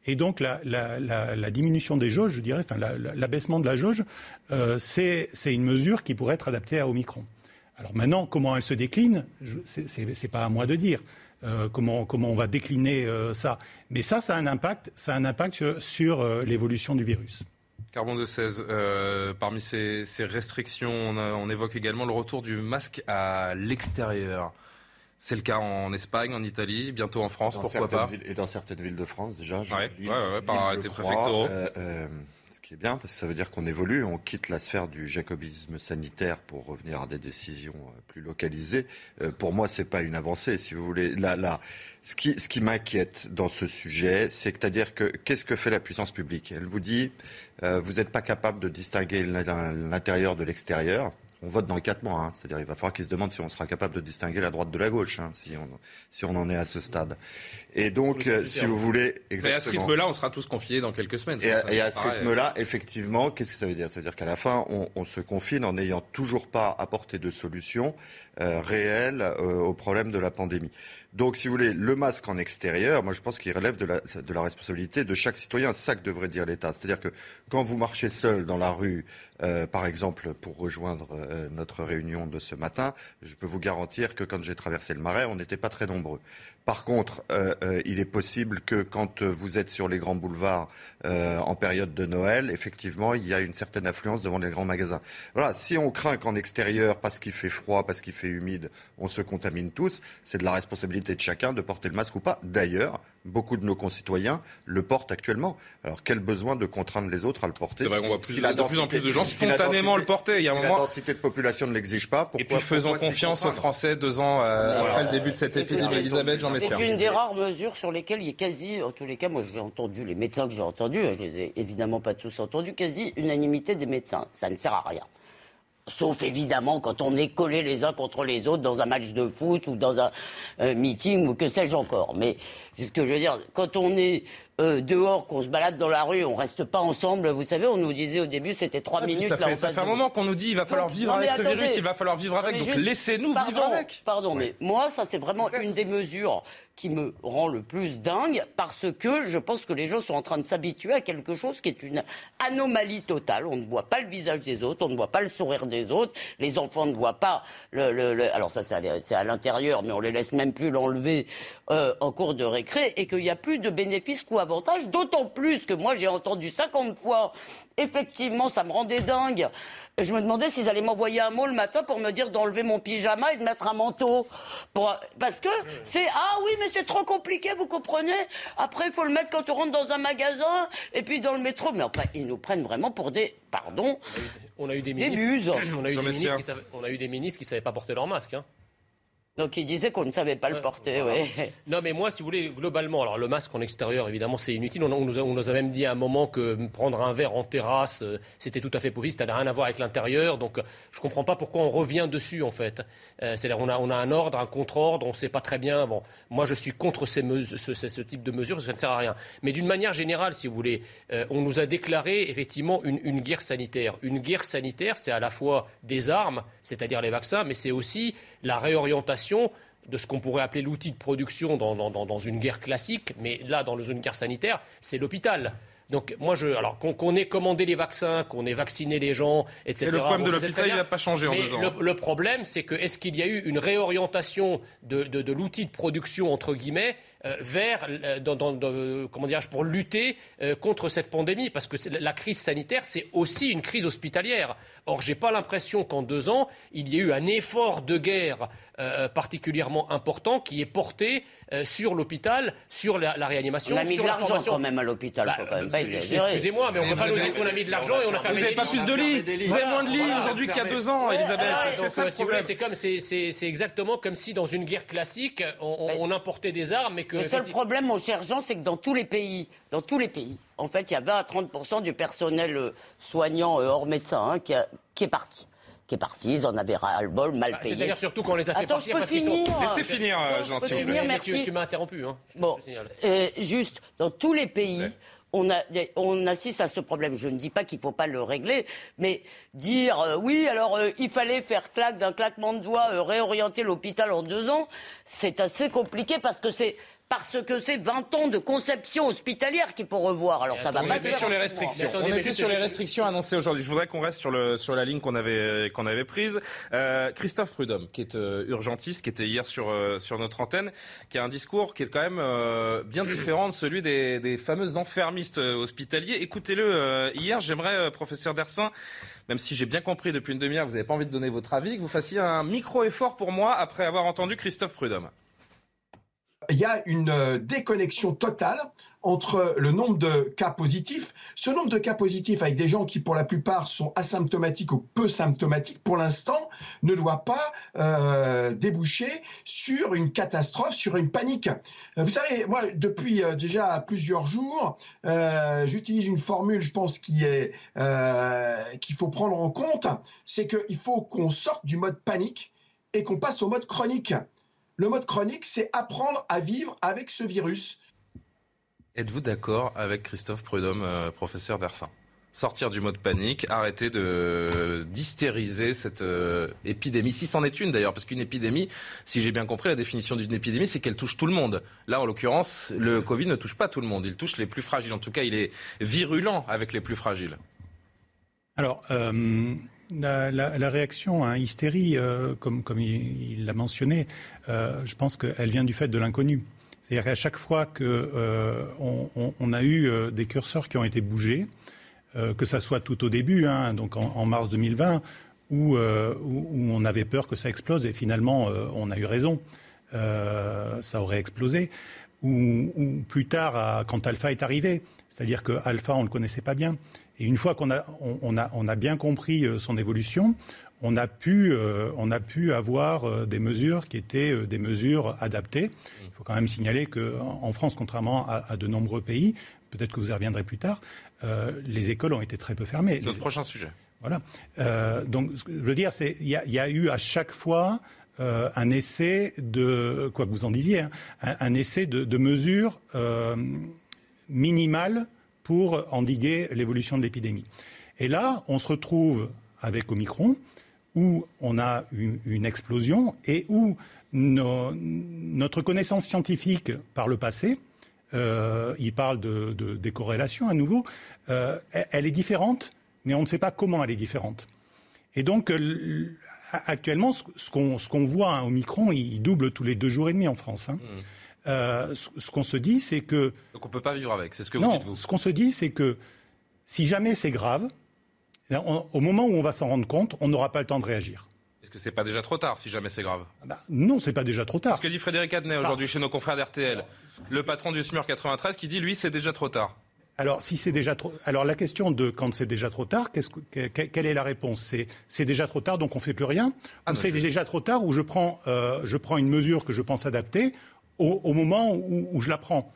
Et donc la, diminution des jauges, je dirais, l'abaissement de la jauge, euh, c'est une mesure qui pourrait être adaptée à Omicron. Alors maintenant, comment elle se décline, ce n'est pas à moi de dire. Euh, comment, comment on va décliner euh, ça. Mais ça, ça a un impact, ça a un impact sur, l'évolution du virus. Carbon de 16, parmi ces, restrictions, on, évoque également le retour du masque à l'extérieur. C'est le cas en Espagne, en Italie, bientôt en France, pourquoi pas Et dans certaines villes de France déjà. Oui, par arrêté préfectoraux. Euh, euh, ce qui est bien, parce que ça veut dire qu'on évolue, on quitte la sphère du jacobisme sanitaire pour revenir à des décisions euh, plus localisées. pour moi, c'est pas une avancée, si vous voulez. Là, là, ce qui, ce qui m'inquiète dans ce sujet, c'est à dire que qu'est-ce que fait la puissance publique? Elle vous dit, vous n'êtes pas capable de distinguer l'intérieur de l'extérieur on vote dans quatre mois. Hein. C'est-à-dire il va falloir qu'ils se demandent si on sera capable de distinguer la droite de la gauche, hein, si, on, si on en est à ce stade. Et donc, euh, si vous voulez... Exactement. Et à ce rythme-là, on sera tous confiés dans quelques semaines. Et, à, ce rythme-là, effectivement, qu'est-ce que ça veut dire? Ça veut dire qu'à la fin, on, se confine en n'ayant toujours pas apporté de solution euh, réelle euh, au problème de la pandémie. Donc, si vous voulez, le masque en extérieur, moi je pense qu'il relève de la, de la, responsabilité de chaque citoyen. C'est ça que devrait dire l'État. C'est-à-dire que quand vous marchez seul dans la rue, euh, par exemple, pour rejoindre euh, notre réunion de ce matin, je peux vous garantir que quand j'ai traversé le marais, on n'était pas très nombreux. Par contre, euh, euh, il est possible que quand vous êtes sur les grands boulevards euh, en période de Noël, effectivement, il y a une certaine affluence devant les grands magasins. Voilà, si on craint qu'en extérieur, parce qu'il fait froid, parce qu'il fait humide, on se contamine tous, c'est de la responsabilité de chacun de porter le masque ou pas. D'ailleurs, beaucoup de nos concitoyens le portent actuellement. Alors quel besoin de contraindre les autres à le porter si, on voit plus, de plus en plus de gens spontanément le porter. Il y a un moment... La densité de population ne l'exige pas. Pourquoi, et puis faisons confiance aux Français deux ans euh, après le début de cette épidémie. Elisabeth, Jean C'est une des rares mesures sur lesquelles il y a quasi, en tous les cas, moi j'ai entendu les médecins que j'ai entendus, je les ai évidemment pas tous entendus, quasi unanimité des médecins. Ça ne sert à rien. Sauf évidemment quand on est collés les uns contre les autres dans un match de foot ou dans un meeting ou que sais-je encore. Mais ce que je veux dire, quand on est euh, dehors, qu'on se balade dans la rue, on reste pas ensemble. Vous savez, on nous disait au début, c'était trois ah, minutes. Ça, fait, ça fait, un moment qu'on nous dit, il va falloir vivre avec ce virus, il va falloir vivre avec. Donc laissez-nous vivre avec. Pardon, mais moi, ça c'est vraiment une des mesures qui me rend le plus dingue parce que je pense que les gens sont en train de s'habituer à quelque chose qui est une anomalie totale. On ne voit pas le visage des autres, on ne voit pas le sourire des autres, les enfants ne voient pas le. le, alors ça, c'est à l'intérieur, mais on les laisse même plus l'enlever euh, en cours de récré et qu'il n'y a plus de bénéfices ou avantages. D'autant plus que moi j'ai entendu 50 fois, effectivement, ça me rendait dingue je me demandais s'ils allaient m'envoyer un mot le matin pour me dire d'enlever mon pyjama et de mettre un manteau. Parce que c'est Ah oui, mais c'est trop compliqué, vous comprenez Après, il faut le mettre quand on rentre dans un magasin et puis dans le métro. Mais enfin, ils nous prennent vraiment pour des. Pardon On a eu des ministres, on a eu des ministres, qui savaient, on a eu des ministres qui savaient pas porter leur masque. Hein. Donc il disait qu'on ne savait pas le porter, oui. Non, mais moi, si vous voulez, globalement, alors le masque en extérieur, évidemment, c'est inutile. On, nous a, même dit à un moment que prendre un verre en terrasse, euh, c'était tout à fait possible, ça n'a rien à voir avec l'intérieur. Donc je ne comprends pas pourquoi on revient dessus, en fait. Euh, c'est-à-dire on a, on a un ordre, un contre-ordre, on ne sait pas très bien. Bon, moi, je suis contre ces ce, ce, type de mesures, ça ne sert à rien. Mais d'une manière générale, si vous voulez, euh, on nous a déclaré effectivement une, une guerre sanitaire. Une guerre sanitaire, c'est à la fois des armes, c'est-à-dire les vaccins, mais c'est aussi la réorientation de ce qu'on pourrait appeler l'outil de production dans, une guerre classique, mais là, dans une guerre sanitaire, c'est l'hôpital. Donc moi, je, alors qu'on ait commandé les vaccins, qu'on ait vacciné les gens, etc. Et le problème de l'hôpital, il n'a pas changé en deux ans. Le, problème, c'est que est-ce qu'il y a eu une réorientation de l'outil de production entre guillemets vers, euh, dans, comment dirais pour lutter euh, contre cette pandémie, parce que la crise sanitaire, c'est aussi une crise hospitalière. Or, j'ai pas l'impression qu'en deux ans, il y ait eu un effort de guerre particulièrement important qui est porté sur l'hôpital, sur la, réanimation, on a mis sur de l'argent quand même à l'hôpital. Bah, excusez-moi, mais on ne peut pas nous dire qu'on a mis de l'argent et on a fermé Vous n'avez pas plus de lits. Vous avez moins de lits aujourd'hui qu'il y a deux ans, Elisabeth. c'est ça le problème. C'est exactement comme si dans une guerre classique, on, importait des armes, mais que le seul problème, mon cher Jean, c'est que dans tous les pays, dans tous les pays, en fait, il y a 20 à 30% du personnel euh, soignant euh, hors médecin hein, qui, est parti qui est parti, ils en avaient ras-le-bol, mal bah, payé. C'est-à-dire surtout qu'on les a fait Attends, partir parce qu'ils sont... Laissez finir, Jean, si vous Tu, tu m'as interrompu. Hein. Bon, euh, juste, dans tous les pays, on, a, on, assiste à ce problème. Je ne dis pas qu'il ne faut pas le régler, mais dire euh, oui, alors euh, il fallait faire claque d'un claquement de doigts, euh, réorienter l'hôpital en deux ans, c'est assez compliqué parce que c'est parce que c'est 20 ans de conception hospitalière qu'il faut revoir. Alors ça va pas était sur les restrictions. on était sur les restrictions annoncées aujourd'hui. Je voudrais qu'on reste sur, le, sur la ligne qu'on avait, qu'on avait prise. Euh, Christophe Prudhomme, qui est euh, urgentiste, qui était hier sur, euh, sur notre antenne, qui a un discours qui est quand même euh, bien différent de celui des, des fameux enfermistes hospitaliers. Écoutez-le hier. J'aimerais, professeur Dersin, même si j'ai bien compris depuis une demi-heure, vous n'avez pas envie de donner votre avis, que vous fassiez un micro-effort pour moi après avoir entendu Christophe Prudhomme il y a une euh, déconnexion totale entre le nombre de cas positifs. Ce nombre de cas positifs avec des gens qui, pour la plupart, sont asymptomatiques ou peu symptomatiques, pour l'instant, ne doit pas euh, déboucher sur une catastrophe, sur une panique. Vous savez, moi, depuis euh, déjà plusieurs jours, j'utilise une formule, je pense, qui est qu'il faut prendre en compte, c'est qu'il faut qu'on sorte du mode panique et qu'on passe au mode chronique. Le mode chronique, c'est apprendre à vivre avec ce virus. Êtes-vous d'accord avec Christophe Prudhomme, euh, professeur d'Arsin Sortir du mode panique, arrêter de d'hystériser cette euh, épidémie, si c'en est une d'ailleurs, parce qu'une épidémie, si j'ai bien compris, la définition d'une épidémie, c'est qu'elle touche tout le monde. Là, en l'occurrence, le Covid ne touche pas tout le monde, il touche les plus fragiles. En tout cas, il est virulent avec les plus fragiles. Alors, euh, la, réaction à hystérie, euh, comme, il l'a mentionné, euh, je pense qu'elle vient du fait de l'inconnu. C'est-à-dire qu'à chaque fois qu'on euh, on, a eu des curseurs qui ont été bougés, que ça soit tout au début, hein, donc en, mars 2020, où, on avait peur que ça explose et finalement on a eu raison, ça aurait explosé, ou, plus tard quand Alpha est arrivé, c'est-à-dire que Alpha on ne le connaissait pas bien. Et une fois qu'on a, on, a, on a bien compris euh, son évolution, on a pu, euh, on a pu avoir euh, des mesures qui étaient des mesures adaptées. Il faut quand même signaler qu'en France, contrairement à, de nombreux pays, peut-être que vous y reviendrez plus tard, les écoles ont été très peu fermées. C'est notre prochain sujet. Voilà. donc, je veux dire, il y, a eu à chaque fois un essai de, quoi que vous en disiez, hein, un, essai de, de mesures minimales pour endiguer l'évolution de l'épidémie. Et là, on se retrouve avec Omicron, où on a une, explosion et où notre connaissance scientifique par le passé, euh, il parle de, des corrélations à nouveau, euh, elle est différente, mais on ne sait pas comment elle est différente. Et donc, actuellement, ce, qu'on voit, hein, Omicron, il, double tous les deux jours et demi en France. Hein. Mmh. Euh, ce, qu'on se dit, c'est que. Donc on ne peut pas vivre avec, c'est ce que vous dites. Vous. Ce qu'on se dit, c'est que si jamais c'est grave, au moment où on va s'en rendre compte, on n'aura pas le temps de réagir. Est-ce que c'est pas déjà trop tard si jamais c'est grave? Ah bah, Non, c'est pas déjà trop tard. Ce que dit Frédéric Adnet aujourd'hui chez nos confrères d'RTL, le patron du SMUR 93, qui dit lui c'est déjà trop tard. Alors, si c'est déjà trop... Alors, la question de quand c'est déjà trop tard, quelle est la réponse? C'est déjà trop tard, donc on fait plus rien? Ah, Ou c'est déjà trop tard, où je prends, euh, je prends une mesure que je pense adaptée au, moment où, je la prends.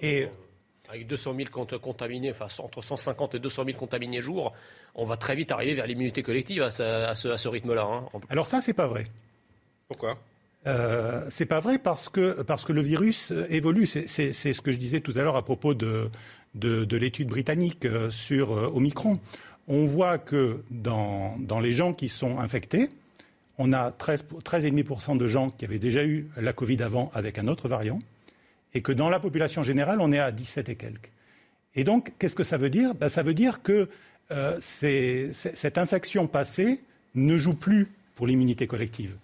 Et avec 200 000 contaminés, enfin entre 150 et 200 000 contaminés jour, on va très vite arriver vers l'immunité collective à ce, rythme-là. Hein. Alors ça, c'est pas vrai. Pourquoi? Euh, c'est pas vrai parce que, parce que le virus euh, évolue. C'est ce que je disais tout à l'heure à propos de, de, l'étude britannique euh, sur euh, Omicron. On voit que dans, dans les gens qui sont infectés, on a 13,5% de gens qui avaient déjà eu la Covid avant avec un autre variant, et que dans la population générale, on est à 17 et quelques. Et donc, qu'est-ce que ça veut dire? Ben, Ça veut dire que euh, cette infection passée ne joue plus pour l'immunité collective.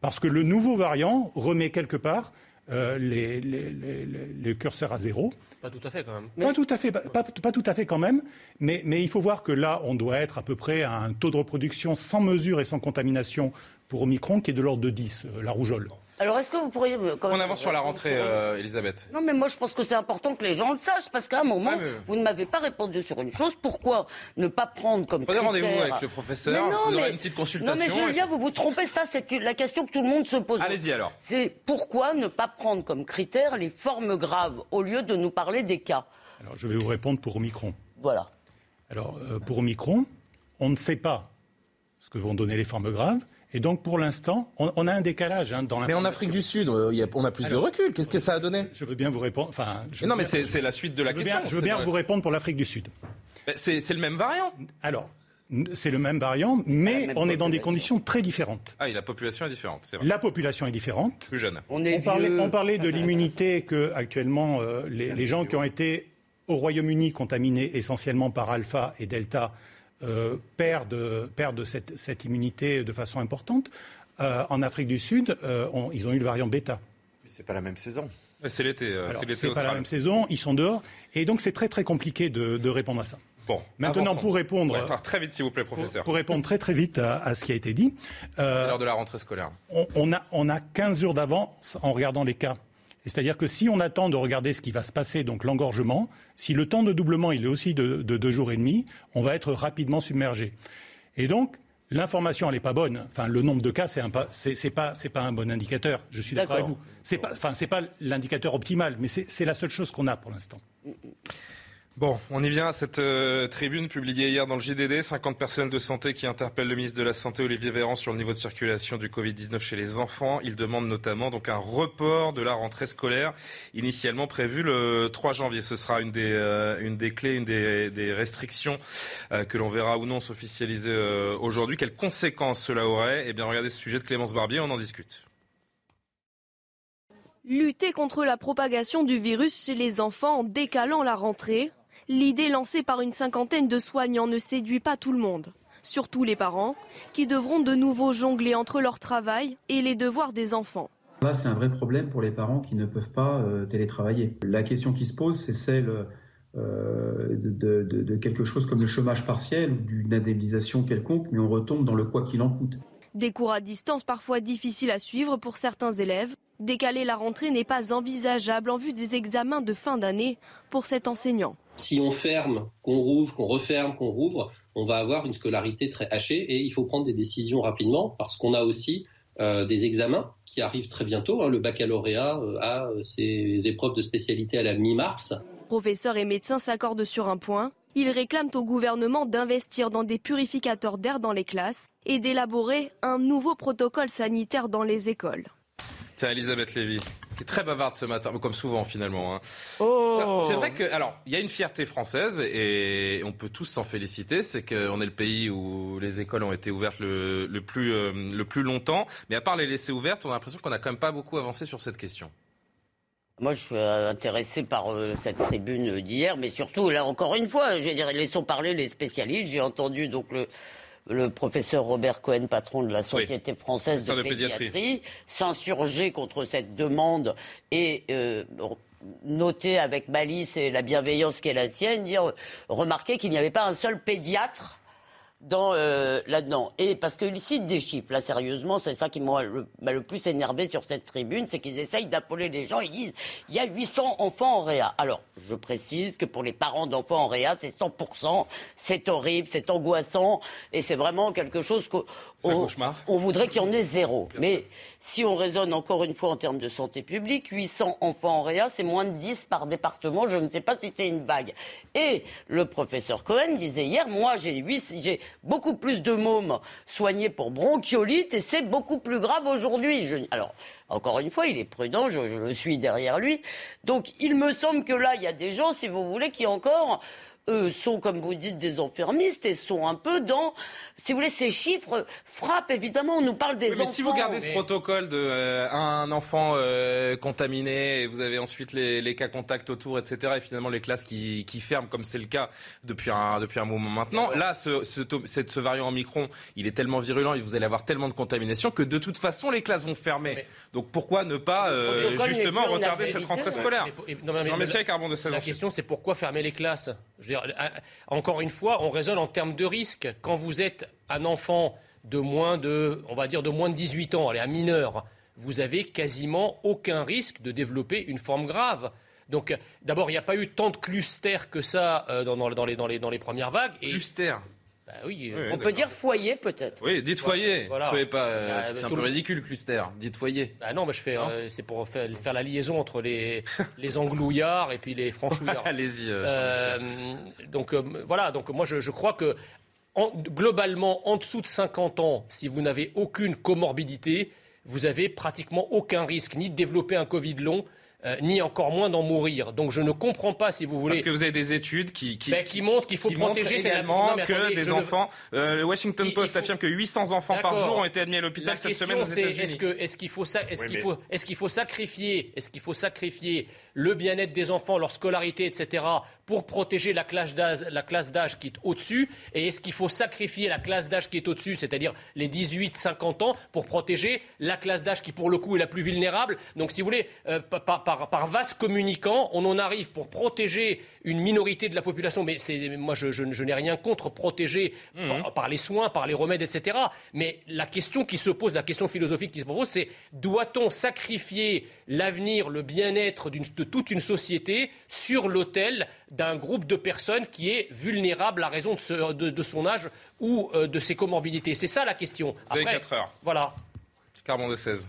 Parce que le nouveau variant remet quelque part euh, les, curseurs à zéro. Pas tout à fait quand même. Pas, tout à fait, pas, tout à fait quand même, mais, mais il faut voir que là, on doit être à peu près à un taux de reproduction sans mesure et sans contamination pour Omicron qui est de l'ordre de 10, euh, la rougeole. Alors, est-ce que vous pourriez. On avance sur la rentrée, euh, Elisabeth. Non, mais moi, je pense que c'est important que les gens le sachent, parce qu'à un moment, vous ne m'avez pas répondu sur une chose. Pourquoi ne pas prendre comme Prenez rendez-vous avec le professeur, vous aurez une petite consultation. Non, mais Julien, vous vous trompez, ça, c'est la question que tout le monde se pose. Allez-y alors. C'est pourquoi ne pas prendre comme critère les formes graves, au lieu de nous parler des cas Alors, je vais vous répondre pour Omicron. Voilà. Alors, euh, pour Omicron, on ne sait pas ce que vont donner les formes graves. Et donc, pour l'instant, on, a un décalage hein, dans Mais en Afrique du Sud, euh, on a plus de recul. Qu'est-ce que ça a donné Je veux bien vous répondre. Enfin, non, mais c'est la suite de la question. je veux bien vous répondre pour l'Afrique du Sud. C'est le même variant. Alors, c'est le même variant, mais on est dans des conditions très différentes. Ah, et la population est différente, c'est vrai. La population est différente. Plus jeune. On, parlait, de l'immunité que, actuellement, euh, les, gens qui ont été au Royaume-Uni contaminés essentiellement par Alpha et Delta euh, perdent, perdent cette, immunité de façon importante. Euh, en Afrique du Sud, euh, ils ont eu le variant bêta. C'est pas la même saison. C'est l'été. c'est pas la même saison. Ils sont dehors, et donc c'est très très compliqué de, répondre à ça. Bon, maintenant pour répondre, très vite s'il vous plaît, professeur. Pour, répondre très très vite à, ce qui a été dit. Lors de la rentrée scolaire. On, a on a 15 jours d'avance en regardant les cas. C'est-à-dire que si on attend de regarder ce qui va se passer, donc l'engorgement, si le temps de doublement il est aussi de, deux jours et demi, on va être rapidement submergé. Et donc, l'information, elle n'est pas bonne. Enfin, le nombre de cas, c'est n'est pas, pas un bon indicateur. Je suis d'accord avec vous. C'est pas, enfin, c'est pas l'indicateur optimal, mais c'est la seule chose qu'on a pour l'instant. Bon, on y vient à cette euh, tribune publiée hier dans le JDD. 50 personnels de santé qui interpellent le ministre de la Santé, Olivier Véran, sur le niveau de circulation du Covid-19 chez les enfants. Ils demandent notamment donc un report de la rentrée scolaire initialement prévue le 3 janvier. Ce sera une des, euh, des clés, une des, restrictions euh, que l'on verra ou non s'officialiser aujourd'hui. Quelles conséquences cela aurait? Eh bien, regardez ce sujet de Clémence Barbier, on en discute. Lutter contre la propagation du virus chez les enfants en décalant la rentrée, L'idée lancée par une cinquantaine de soignants ne séduit pas tout le monde. surtout les parents, qui devront de nouveau jongler entre leur travail et les devoirs des enfants. Là, c'est un vrai problème pour les parents qui ne peuvent pas euh, télétravailler. La question qui se pose, c'est celle euh, de, de, quelque chose comme le chômage partiel ou d'une indemnisation quelconque, mais on retombe dans le quoi qu'il en coûte. Des cours à distance parfois difficiles à suivre pour certains élèves. Décaler la rentrée n'est pas envisageable en vue des examens de fin d'année pour cet enseignant. Si on ferme, qu'on rouvre, qu'on referme, qu'on rouvre, on va avoir une scolarité très hachée et il faut prendre des décisions rapidement parce qu'on a aussi euh, des examens qui arrivent très bientôt. Hein. Le baccalauréat euh, a ses épreuves de spécialité à la mi-mars. Professeurs et médecins s'accordent sur un point. Ils réclament au gouvernement d'investir dans des purificateurs d'air dans les classes et d'élaborer un nouveau protocole sanitaire dans les écoles. Tiens, Elisabeth Lévy, qui est très bavarde ce matin, comme souvent finalement. Hein. Oh. C'est vrai que, alors, il y a une fierté française et on peut tous s'en féliciter. C'est qu'on est le pays où les écoles ont été ouvertes le, plus, euh, le plus longtemps. Mais à part les laisser ouvertes, on a l'impression qu'on n'a quand même pas beaucoup avancé sur cette question. Moi, je suis intéressé par euh, cette tribune d'hier, mais surtout, là, encore une fois, je vais dire, laissons parler les spécialistes. J'ai entendu donc le, professeur Robert Cohen, patron de la Société française de, pédiatrie, s'insurger contre cette demande et euh, noter avec malice et la bienveillance qui est la sienne, dire, remarquer qu'il n'y avait pas un seul pédiatre dans euh, là-dedans. Et parce qu'il cite des chiffres, là sérieusement, c'est ça qui m'a le, plus énervé sur cette tribune, c'est qu'ils essayent d'appeler les gens, ils disent il y a 800 enfants en réa. Alors, je précise que pour les parents d'enfants en réa, c'est 100%, c'est horrible, c'est angoissant, et c'est vraiment quelque chose qu'on on, voudrait qu'il y en ait zéro. Mais si on raisonne encore une fois en termes de santé publique, 800 enfants en réa, c'est moins de 10 par département, je ne sais pas si c'est une vague. Et le professeur Cohen disait hier, moi j'ai beaucoup plus de mômes soignés pour bronchiolite et c'est beaucoup plus grave aujourd'hui. Alors, encore une fois, il est prudent, je, je, le suis derrière lui. Donc, il me semble que là, il y a des gens, si vous voulez, qui encore eux, sont, comme vous dites, des enfermistes et sont un peu dans, si vous voulez, ces chiffres frappent évidemment. On nous parle des enfants. Mais si vous gardez ce protocole de euh, un enfant euh, contaminé et vous avez ensuite les, cas contacts autour, etc. Et finalement les classes qui, ferment, comme c'est le cas depuis un depuis un moment maintenant. Là, ce, ce, ce, variant Omicron, il est tellement virulent et vous allez avoir tellement de contamination que de toute façon les classes vont fermer. Donc pourquoi ne pas euh, justement retarder cette rentrée scolaire? Jean Messier, Carbon de 16 La question, c'est pourquoi fermer les classes? Encore une fois, on raisonne en termes de risque. Quand vous êtes un enfant de moins de, on va dire, de moins de 18 ans, allez, un mineur, vous avez quasiment aucun risque de développer une forme grave. Donc, d'abord, il n'y a pas eu tant de clusters que ça euh, dans, les, premières vagues. Et... Clusters bah oui, on peut dire foyer peut-être. Oui, dites foyer. Voilà. pas, euh, bah, c'est un peu ridicule cluster. Dites foyer. Bah non, mais je fais, euh, c'est pour faire, la liaison entre les les anglouillards et puis les franchouillards. Allez-y. Euh, donc voilà, donc moi je, crois que globalement en dessous de 50 ans, si vous n'avez aucune comorbidité, vous avez pratiquement aucun risque ni de développer un Covid long, euh, ni encore moins d'en mourir. Donc je ne comprends pas, si vous voulez. Parce que vous avez des études qui, qui, ben, qui montrent qu'il faut protéger également que des enfants. Euh, le Washington Post affirme que 800 enfants par jour ont été admis à l'hôpital cette semaine aux États-Unis. Est-ce qu'il faut est-ce qu'il faut est-ce qu'il faut sacrifier est-ce qu'il faut sacrifier le bien-être des enfants, leur scolarité, etc., pour protéger la classe d'âge qui est au-dessus Et est-ce qu'il faut sacrifier la classe d'âge qui est au-dessus, c'est-à-dire les 18-50 ans, pour protéger la classe d'âge qui, pour le coup, est la plus vulnérable? Donc, si vous voulez, euh, par, par, par, vaste communicant, on en arrive pour protéger une minorité de la population. Mais moi, je, je, n'ai rien contre protéger mmh. par, les soins, par les remèdes, etc. Mais la question qui se pose, la question philosophique qui se pose, c'est doit-on sacrifier l'avenir, le bien-être d'une de toute une société sur l'autel d'un groupe de personnes qui est vulnérable à raison de, son âge ou euh, de ses comorbidités. C'est ça la question. Vous avez 4 heures. Voilà. Carbon de 16.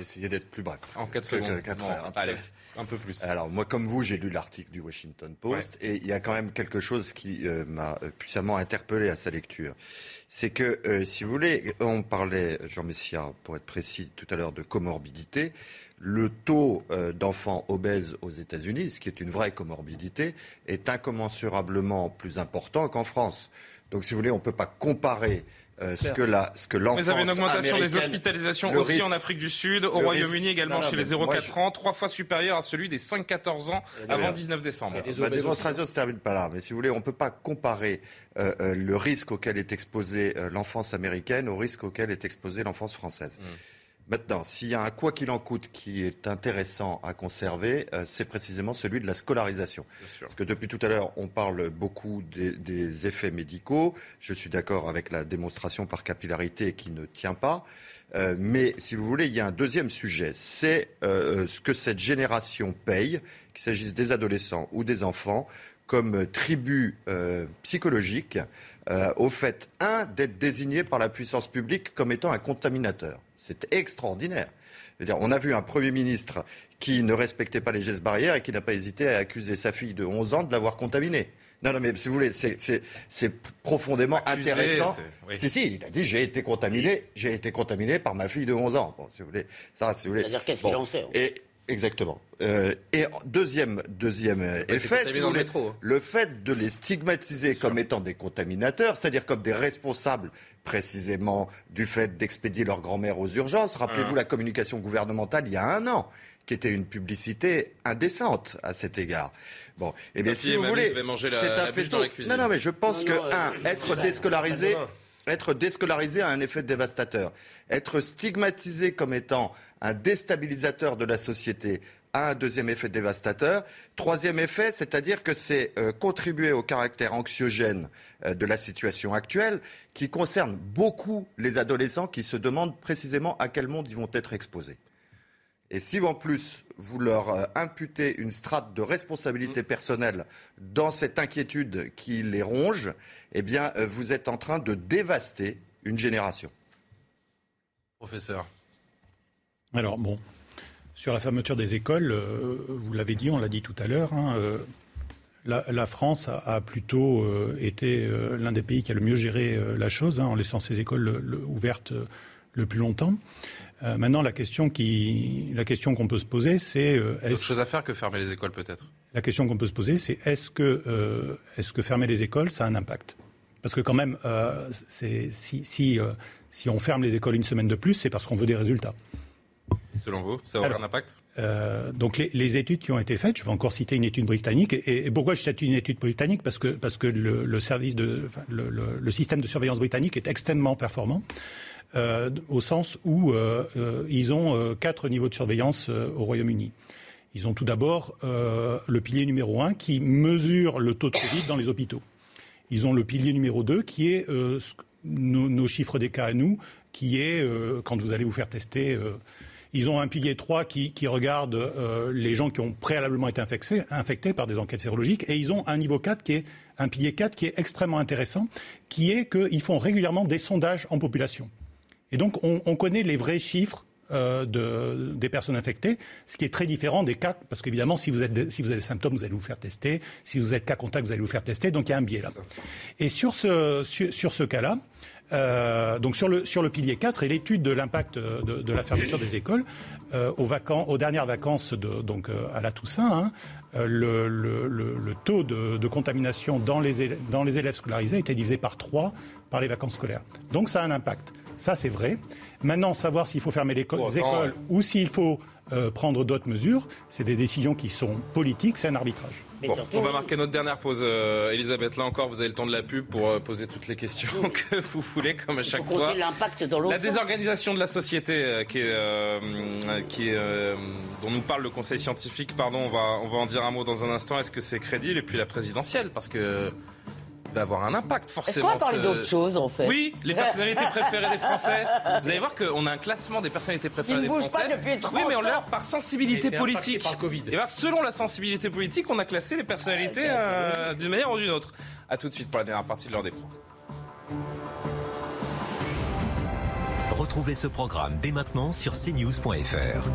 Essayer d'être plus bref. En 4 secondes. 4 heures. Allez. Un peu plus. Alors moi, comme vous, j'ai lu l'article du Washington Post et il y a quand même quelque chose qui euh, m'a euh, puissamment interpellé à sa lecture. C'est que, si vous voulez, on parlait, Jean Messia, pour être précis, tout à l'heure de comorbidité le taux euh, d'enfants obèses aux États-Unis, ce qui est une vraie comorbidité, est incommensurablement plus important qu'en France. Donc, si vous voulez, on ne peut pas comparer euh, ce que la, ce que l'enfance Vous avez une augmentation des hospitalisations aussi risque, en Afrique du Sud, au Royaume-Uni également non, non, chez les 0,4 ans, trois fois supérieur à celui des 5-14 ans avant 19 décembre. Ma démonstration ne se termine pas là, mais si vous voulez, on ne peut pas comparer euh, euh, le risque auquel est exposée euh, l'enfance américaine au risque auquel est exposée l'enfance française. Mm. Maintenant, s'il y a un quoi qu'il en coûte qui est intéressant à conserver, euh, c'est précisément celui de la scolarisation. Parce que depuis tout à l'heure, on parle beaucoup des, des effets médicaux. Je suis d'accord avec la démonstration par capillarité qui ne tient pas. Euh, mais si vous voulez, il y a un deuxième sujet. C'est euh, ce que cette génération paye, qu'il s'agisse des adolescents ou des enfants, comme tribut euh, psychologique au fait, un, d'être désigné par la puissance publique comme étant un contaminateur. C'est extraordinaire. -dire, on a vu un Premier ministre qui ne respectait pas les gestes barrières et qui n'a pas hésité à accuser sa fille de 11 ans de l'avoir contaminé. Non, non, mais si vous voulez, c'est profondément Accusé, intéressant. Oui. Si, si, il a dit j'ai été contaminé, j'ai été contaminé par ma fille de 11 ans. Bon, si vous voulez, ça, si vous voulez. C'est-à-dire qu'est-ce bon. qu'il en sait et, Exactement. Euh, et deuxième, deuxième effet, si voulez, le, le fait de les stigmatiser comme étant des contaminateurs, c'est-à-dire comme des responsables précisément du fait d'expédier leur grand-mère aux urgences. Rappelez-vous la communication gouvernementale il y a un an, qui était une publicité indécente à cet égard. Bon, eh bien, si vous voulez, c'est un faisceau. Non, non, mais je pense non, que, non, un, être déscolarisé être déscolarisé a un effet dévastateur. Être stigmatisé comme étant un déstabilisateur de la société a un deuxième effet dévastateur. Troisième effet, c'est-à-dire que c'est euh, contribuer au caractère anxiogène euh, de la situation actuelle qui concerne beaucoup les adolescents qui se demandent précisément à quel monde ils vont être exposés. Et si en plus vous leur euh, imputez une strate de responsabilité personnelle dans cette inquiétude qui les ronge, eh bien euh, vous êtes en train de dévaster une génération. Professeur. Alors bon, sur la fermeture des écoles, euh, vous l'avez dit, on l'a dit tout à l'heure, hein, euh, la, la, France a, a plutôt euh, été euh, l'un des pays qui a le mieux géré euh, la chose, hein, en laissant ses écoles le, le, ouvertes le plus longtemps. maintenant, la question qui, la question qu'on peut se poser, c'est est-ce autre chose à faire que fermer les écoles peut-être. La question qu'on peut se poser, c'est est-ce que, est-ce que fermer les écoles, ça a un impact? Parce que quand même, si, si, si on ferme les écoles une semaine de plus, c'est parce qu'on veut des résultats. Selon vous, ça aura un impact? euh, Donc les, les, études qui ont été faites, je vais encore citer une étude britannique. Et, et pourquoi je cite une étude britannique? Parce que, parce que le, le service de, enfin, le, le, le, système de surveillance britannique est extrêmement performant. Euh, au sens où euh, ils ont quatre niveaux de surveillance au Royaume-Uni. Ils ont tout d'abord le pilier numéro un qui mesure le taux de Covid dans les hôpitaux. Ils ont le pilier numéro 2 qui est nos, nos, chiffres des cas à nous, qui est quand vous allez vous faire tester ils ont un pilier 3 qui, regarde euh, les gens qui ont préalablement été infectés, par des enquêtes sérologiques. Et ils ont un niveau 4 qui est un pilier 4 qui est extrêmement intéressant, qui est qu'ils font régulièrement des sondages en population. Et donc, on, on connaît les vrais chiffres euh, de, des personnes infectées, ce qui est très différent des cas, parce qu'évidemment, si vous, êtes, si vous avez des symptômes, vous allez vous faire tester, si vous êtes cas contact, vous allez vous faire tester, donc il y a un biais là. Et sur ce, sur, sur ce cas-là, euh, donc sur le, sur le pilier 4 et l'étude de l'impact de, de, la fermeture des écoles euh, aux, vacances, aux dernières vacances de, donc euh, à la Toussaint, hein, le, le, le, taux de, de, contamination dans les, élèves, dans les élèves scolarisés était divisé par 3 par les vacances scolaires. Donc ça a un impact. Ça c'est vrai. Maintenant, savoir s'il faut fermer les écoles ouais. ou s'il faut euh, prendre d'autres mesures, c'est des décisions qui sont politiques, c'est un arbitrage. Bon, surtout... on va marquer notre dernière pause, euh, Elisabeth. Là encore, vous avez le temps de la pub pour euh, poser toutes les questions que vous voulez, comme à chaque fois. l'impact dans La désorganisation de la société, euh, qui est, euh, qui est, euh, dont nous parle le Conseil scientifique, pardon, on va, on va en dire un mot dans un instant. Est-ce que c'est crédible? Et puis la présidentielle, parce que va avoir un impact forcément. Est-ce qu'on va parler d'autre chose en fait Oui, les personnalités préférées des Français. Vous allez voir qu'on a un classement des personnalités préférées des Français. Pas depuis 30 oui, mais on l'a par sensibilité et, et politique. Par COVID. Et voir, selon la sensibilité politique, on a classé les personnalités euh, d'une manière ou d'une autre. A tout de suite pour la dernière partie de l'heure des pros. Retrouvez ce programme dès maintenant sur cnews.fr.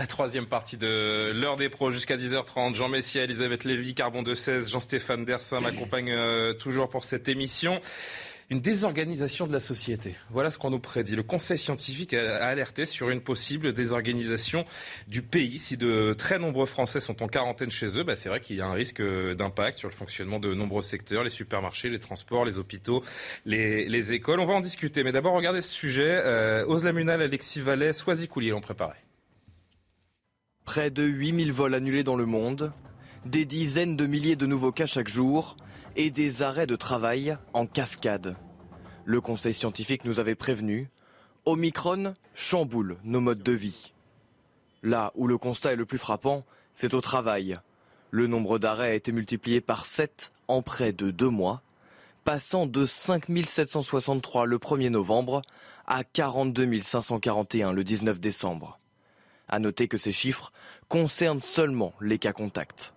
La troisième partie de l'heure des pros jusqu'à 10h30. Jean Messia, Elisabeth Lévy, Carbon de 16, Jean-Stéphane Dersin m'accompagne euh, toujours pour cette émission. une désorganisation de la société. Voilà ce qu'on nous prédit. Le Conseil scientifique a alerté sur une possible désorganisation du pays. Si de très nombreux Français sont en quarantaine chez eux, bah c'est vrai qu'il y a un risque d'impact sur le fonctionnement de nombreux secteurs, les supermarchés, les transports, les hôpitaux, les, écoles. On va en discuter. Mais d'abord, regardez ce sujet. Euh, Oslamunal, Alexis Vallet, Soisy Coulier l'ont préparé. Près de 8000 vols annulés dans le monde, des dizaines de milliers de nouveaux cas chaque jour et des arrêts de travail en cascade. Le Conseil scientifique nous avait prévenu, Omicron chamboule nos modes de vie. Là où le constat est le plus frappant, c'est au travail. Le nombre d'arrêts a été multiplié par 7 en près de deux mois, passant de 5 763 le 1er novembre à 42 541 le 19 décembre. À noter que ces chiffres concernent seulement les cas contacts.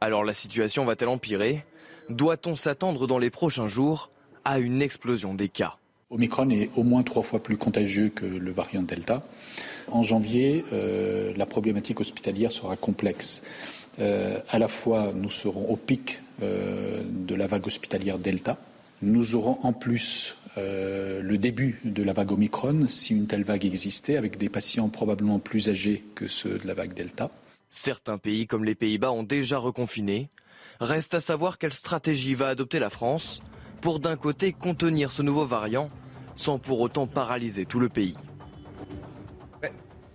Alors la situation va-t-elle empirer? Doit-on s'attendre dans les prochains jours à une explosion des cas? Omicron est au moins trois fois plus contagieux que le variant Delta. En janvier, euh, la problématique hospitalière sera complexe. Euh, à la fois, nous serons au pic euh, de la vague hospitalière Delta. Nous aurons en plus le début de la vague Omicron, si une telle vague existait, avec des patients probablement plus âgés que ceux de la vague Delta. Certains pays comme les Pays-Bas ont déjà reconfiné. Reste à savoir quelle stratégie va adopter la France pour d'un côté contenir ce nouveau variant sans pour autant paralyser tout le pays.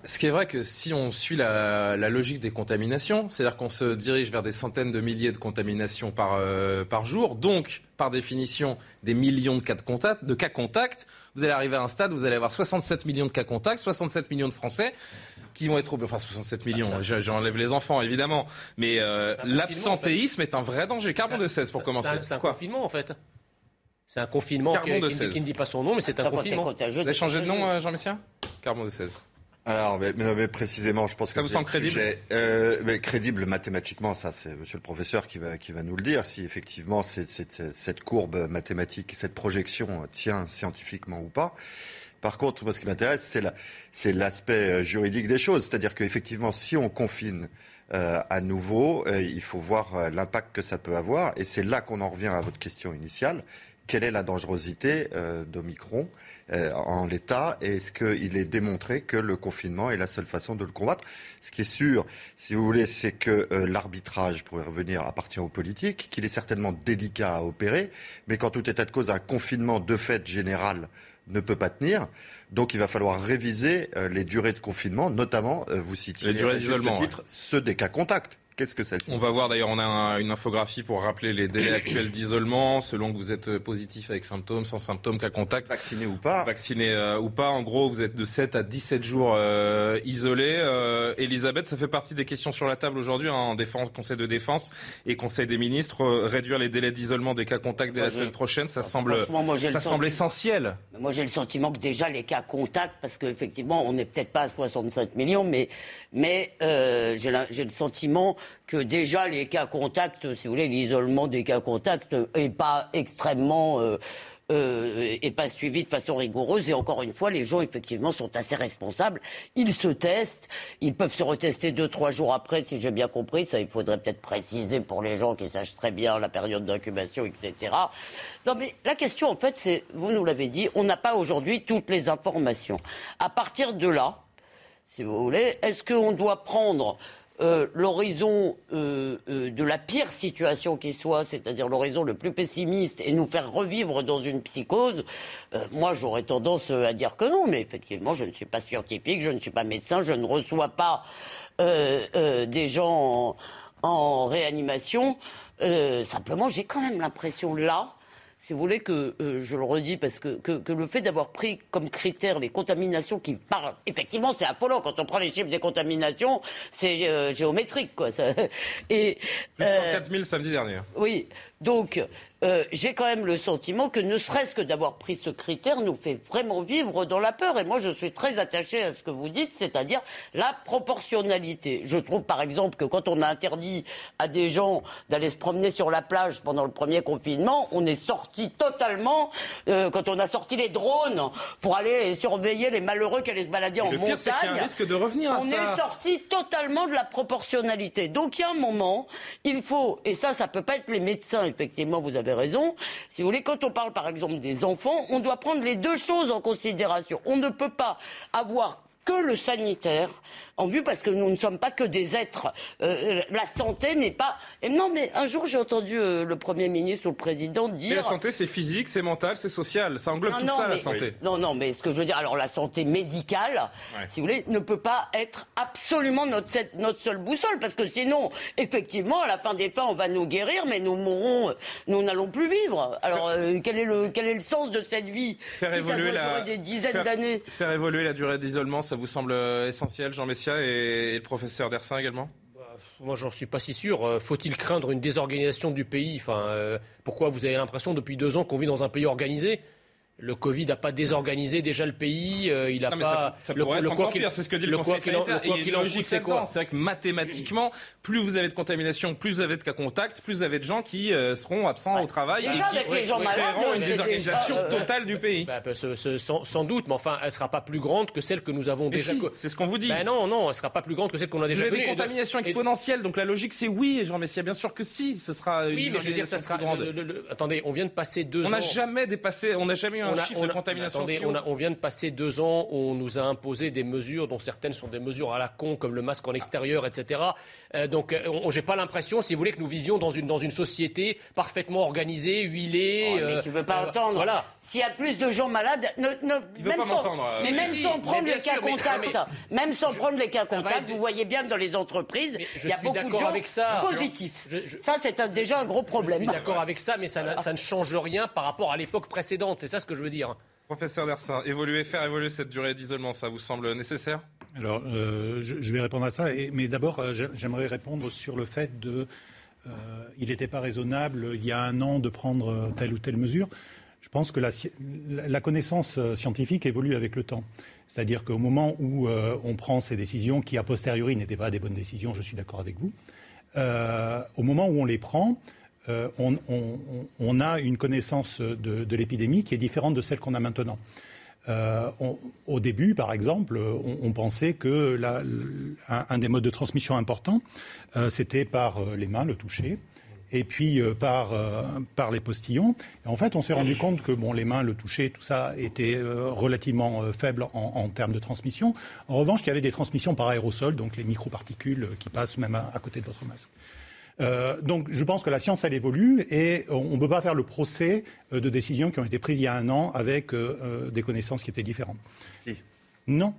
Ce qui est vrai que si on suit la, logique des contaminations, c'est-à-dire qu'on se dirige vers des centaines de milliers de contaminations par, euh, par jour, donc par définition des millions de cas de contact, de cas contacts, vous allez arriver à un stade où vous allez avoir 67 millions de cas contacts, 67 millions de Français qui vont être au... Enfin, 67 millions, ah, j'enlève les enfants, évidemment. Mais euh, l'absentéisme est un vrai danger. Carbone de 16, pour commencer. C'est un, confinement, en fait. C'est un confinement qui, de 16. qui, ne dit pas son nom, mais c'est un confinement. Vous avez changé de nom, euh, Jean Messia Carbone de 16. Alors, mais, précisément, je pense que ça vous semble crédible. Euh, mais crédible mathématiquement, ça, c'est Monsieur le professeur qui va qui va nous le dire. Si effectivement cette courbe mathématique, cette projection tient scientifiquement ou pas. Par contre, moi, ce qui m'intéresse, c'est l'aspect euh, juridique des choses. C'est-à-dire qu'effectivement, si on confine euh, à nouveau, euh, il faut voir l'impact que ça peut avoir. Et c'est là qu'on en revient à votre question initiale. Quelle est la dangerosité d'Omicron en l'état Est-ce qu'il est démontré que le confinement est la seule façon de le combattre? Ce qui est sûr, si vous voulez, c'est que l'arbitrage, pour y revenir, appartient aux politiques, qu'il est certainement délicat à opérer, mais qu'en tout état de cause, un confinement de fait général ne peut pas tenir. Donc il va falloir réviser euh, les durées de confinement, notamment, euh, vous citiez les durées d'isolement, titre, ceux des cas contacts. Qu'est-ce que ça signifie On va voir d'ailleurs, on a une infographie pour rappeler les délais actuels d'isolement, selon que vous êtes positif avec symptômes, sans symptômes, cas contact. Vacciné ou pas. Vacciné euh, ou pas. En gros, vous êtes de 7 à 17 jours euh, isolés. Euh, Elisabeth, ça fait partie des questions sur la table aujourd'hui, hein, en défense, Conseil de défense et Conseil des ministres. réduire les délais d'isolement des cas contacts dès la semaine prochaine, ça semble, ça semble essentiel. Moi, j'ai le sentiment que déjà les cas contacts, parce qu'effectivement, on n'est peut-être pas à 65 millions, mais mais euh, j'ai le sentiment que déjà les cas contacts, si vous voulez, l'isolement des cas contacts n'est pas extrêmement euh, euh, pas suivi de façon rigoureuse. Et encore une fois, les gens, effectivement, sont assez responsables. Ils se testent. Ils peuvent se retester deux, trois jours après, si j'ai bien compris. Ça, il faudrait peut-être préciser pour les gens qui sachent très bien la période d'incubation, etc. Non, mais la question, en fait, c'est, vous nous l'avez dit, on n'a pas aujourd'hui toutes les informations. À partir de là, si vous voulez. Est-ce qu'on doit prendre euh, l'horizon euh, euh, de la pire situation qui soit, c'est-à-dire l'horizon le plus pessimiste, et nous faire revivre dans une psychose, moi j'aurais tendance à dire que non, mais effectivement je ne suis pas scientifique, je ne suis pas médecin, je ne reçois pas des gens en réanimation. simplement j'ai quand même l'impression là si vous voulez que, euh, je le redis, parce que, que, le fait d'avoir pris comme critère les contaminations qui parlent, effectivement, c'est affolant. Quand on prend les chiffres des contaminations, c'est euh, géométrique, quoi. Ça, et, 104 000 samedi dernier. Oui. Donc, euh, j'ai quand même le sentiment que ne serait-ce que d'avoir pris ce critère nous fait vraiment vivre dans la peur. Et moi, je suis très attaché à ce que vous dites, c'est-à-dire la proportionnalité. Je trouve, par exemple, que quand on a interdit à des gens d'aller se promener sur la plage pendant le premier confinement, on est sorti totalement, euh, quand on a sorti les drones pour aller surveiller les malheureux qui allaient se balader en montagne. Pire, y a un risque de revenir à on est sorti totalement de la proportionnalité. Donc, il y a un moment, il faut, et ça, ça peut pas être les médecins, effectivement, vous avez avez raison. Si vous voulez, quand on parle par exemple des enfants, on doit prendre les deux choses en considération. On ne peut pas avoir que le sanitaire en vue parce que nous ne sommes pas que des êtres. Euh, la santé n'est pas. Et non, mais un jour j'ai entendu euh, le Premier ministre ou le Président dire. Mais la santé, c'est physique, c'est mental, c'est social. Ça englobe Non, tout non, ça, la santé. Non, non, mais ce que je veux dire, alors la santé médicale, Ouais. si vous voulez, ne peut pas être absolument notre, notre seule boussole, parce que sinon, effectivement, à la fin des fins, on va nous guérir, mais nous mourrons, euh, nous n'allons plus vivre. Alors, euh, quel, est le, quel est le sens de cette vie Faire si ça évoluer doit la durer des dizaines faire- d'années? Faire évoluer la durée d'isolement, ça vous semble essentiel, Jean Et, le professeur Dersin également? Moi, j'en suis pas si sûr. Euh, Faut-il craindre une désorganisation du pays? Enfin, euh, pourquoi vous avez l'impression depuis deux ans qu'on vit dans un pays organisé? Le Covid n'a pas désorganisé déjà le pays. euh, il a Non, mais pas. ça, ça le, le quoi qu'il- c'est ce que dit le, le Conseil sanitaire. le quoi qu'il en coûte, c'est quoi C'est vrai que mathématiquement, plus vous avez de contamination, plus vous avez de cas contacts, plus vous avez de gens qui euh, seront absents au travail Déjà, et qui les gens créeront une c'est désorganisation déjà, euh, totale du pays. Bah, bah, ce- ce- sans, sans doute, mais enfin, elle sera pas plus grande que celle que nous avons Mais déjà. si, c'est ce qu'on vous dit. Ben non, non, elle sera pas plus grande que celle qu'on a Vous déjà avez des contaminations exponentielles, donc la logique c'est oui, Jean Messia, bien sûr que si, ce sera une Oui, mais je veux dire, ça sera. grande. attendez, on vient de passer deux On ans. n'a jamais dépassé, on n'a jamais eu un On a- chiffre on a- de contamination attendez, si on, haut. a- on vient de passer deux ans où on nous a imposé des mesures dont certaines sont des mesures à la con, comme le masque en extérieur, etc. Euh, donc, euh, on- j'ai pas l'impression, si vous voulez, que nous vivions dans une, dans une société parfaitement organisée, huilée. Oh, mais euh, tu veux pas euh, entendre. Voilà. S'il y a plus de gens malades, ne- ne- même, sans, m'entendre, euh. mais Si, même si, sans si, prendre les cas sûr, mais- contacts, mais- même sans prendre les cas contacts, être- vous voyez bien que dans les entreprises, je il y a beaucoup de d'accord gens avec ça. positifs. Je- je- Ça, c'est déjà un gros Je problème. suis d'accord avec ça, mais ça, ça ne change rien par rapport à l'époque précédente. C'est ça ce que je veux dire. Professeur Dersin, évoluer, faire évoluer cette durée d'isolement, ça vous semble nécessaire? Alors, euh, je, je vais répondre à ça, et- mais d'abord, euh, j'ai- j'aimerais répondre sur le fait de. euh, il n'était pas raisonnable, il y a un an, de prendre telle ou telle mesure. Je pense que la, connaissance scientifique évolue avec le temps. C'est-à-dire qu'au moment où euh, on prend ces décisions, qui a posteriori n'étaient pas des bonnes décisions, je suis d'accord avec vous, euh, au moment où on les prend, euh, on, a une connaissance de, l'épidémie qui est différente de celle qu'on a maintenant. Euh, au début, par exemple, on, pensait que un, des modes de transmission importants, euh, c'était par les mains, le toucher, et puis par, les postillons. Et en fait, on s'est rendu compte que bon, les mains, le toucher, tout ça était relativement faible en, termes de transmission. En revanche, il y avait des transmissions par aérosol, donc les microparticules qui passent même à côté de votre masque. Euh, donc je pense que la science, elle évolue et on ne peut pas faire le procès euh, de décisions qui ont été prises il y a un an avec euh, des connaissances qui étaient différentes. Si. Non.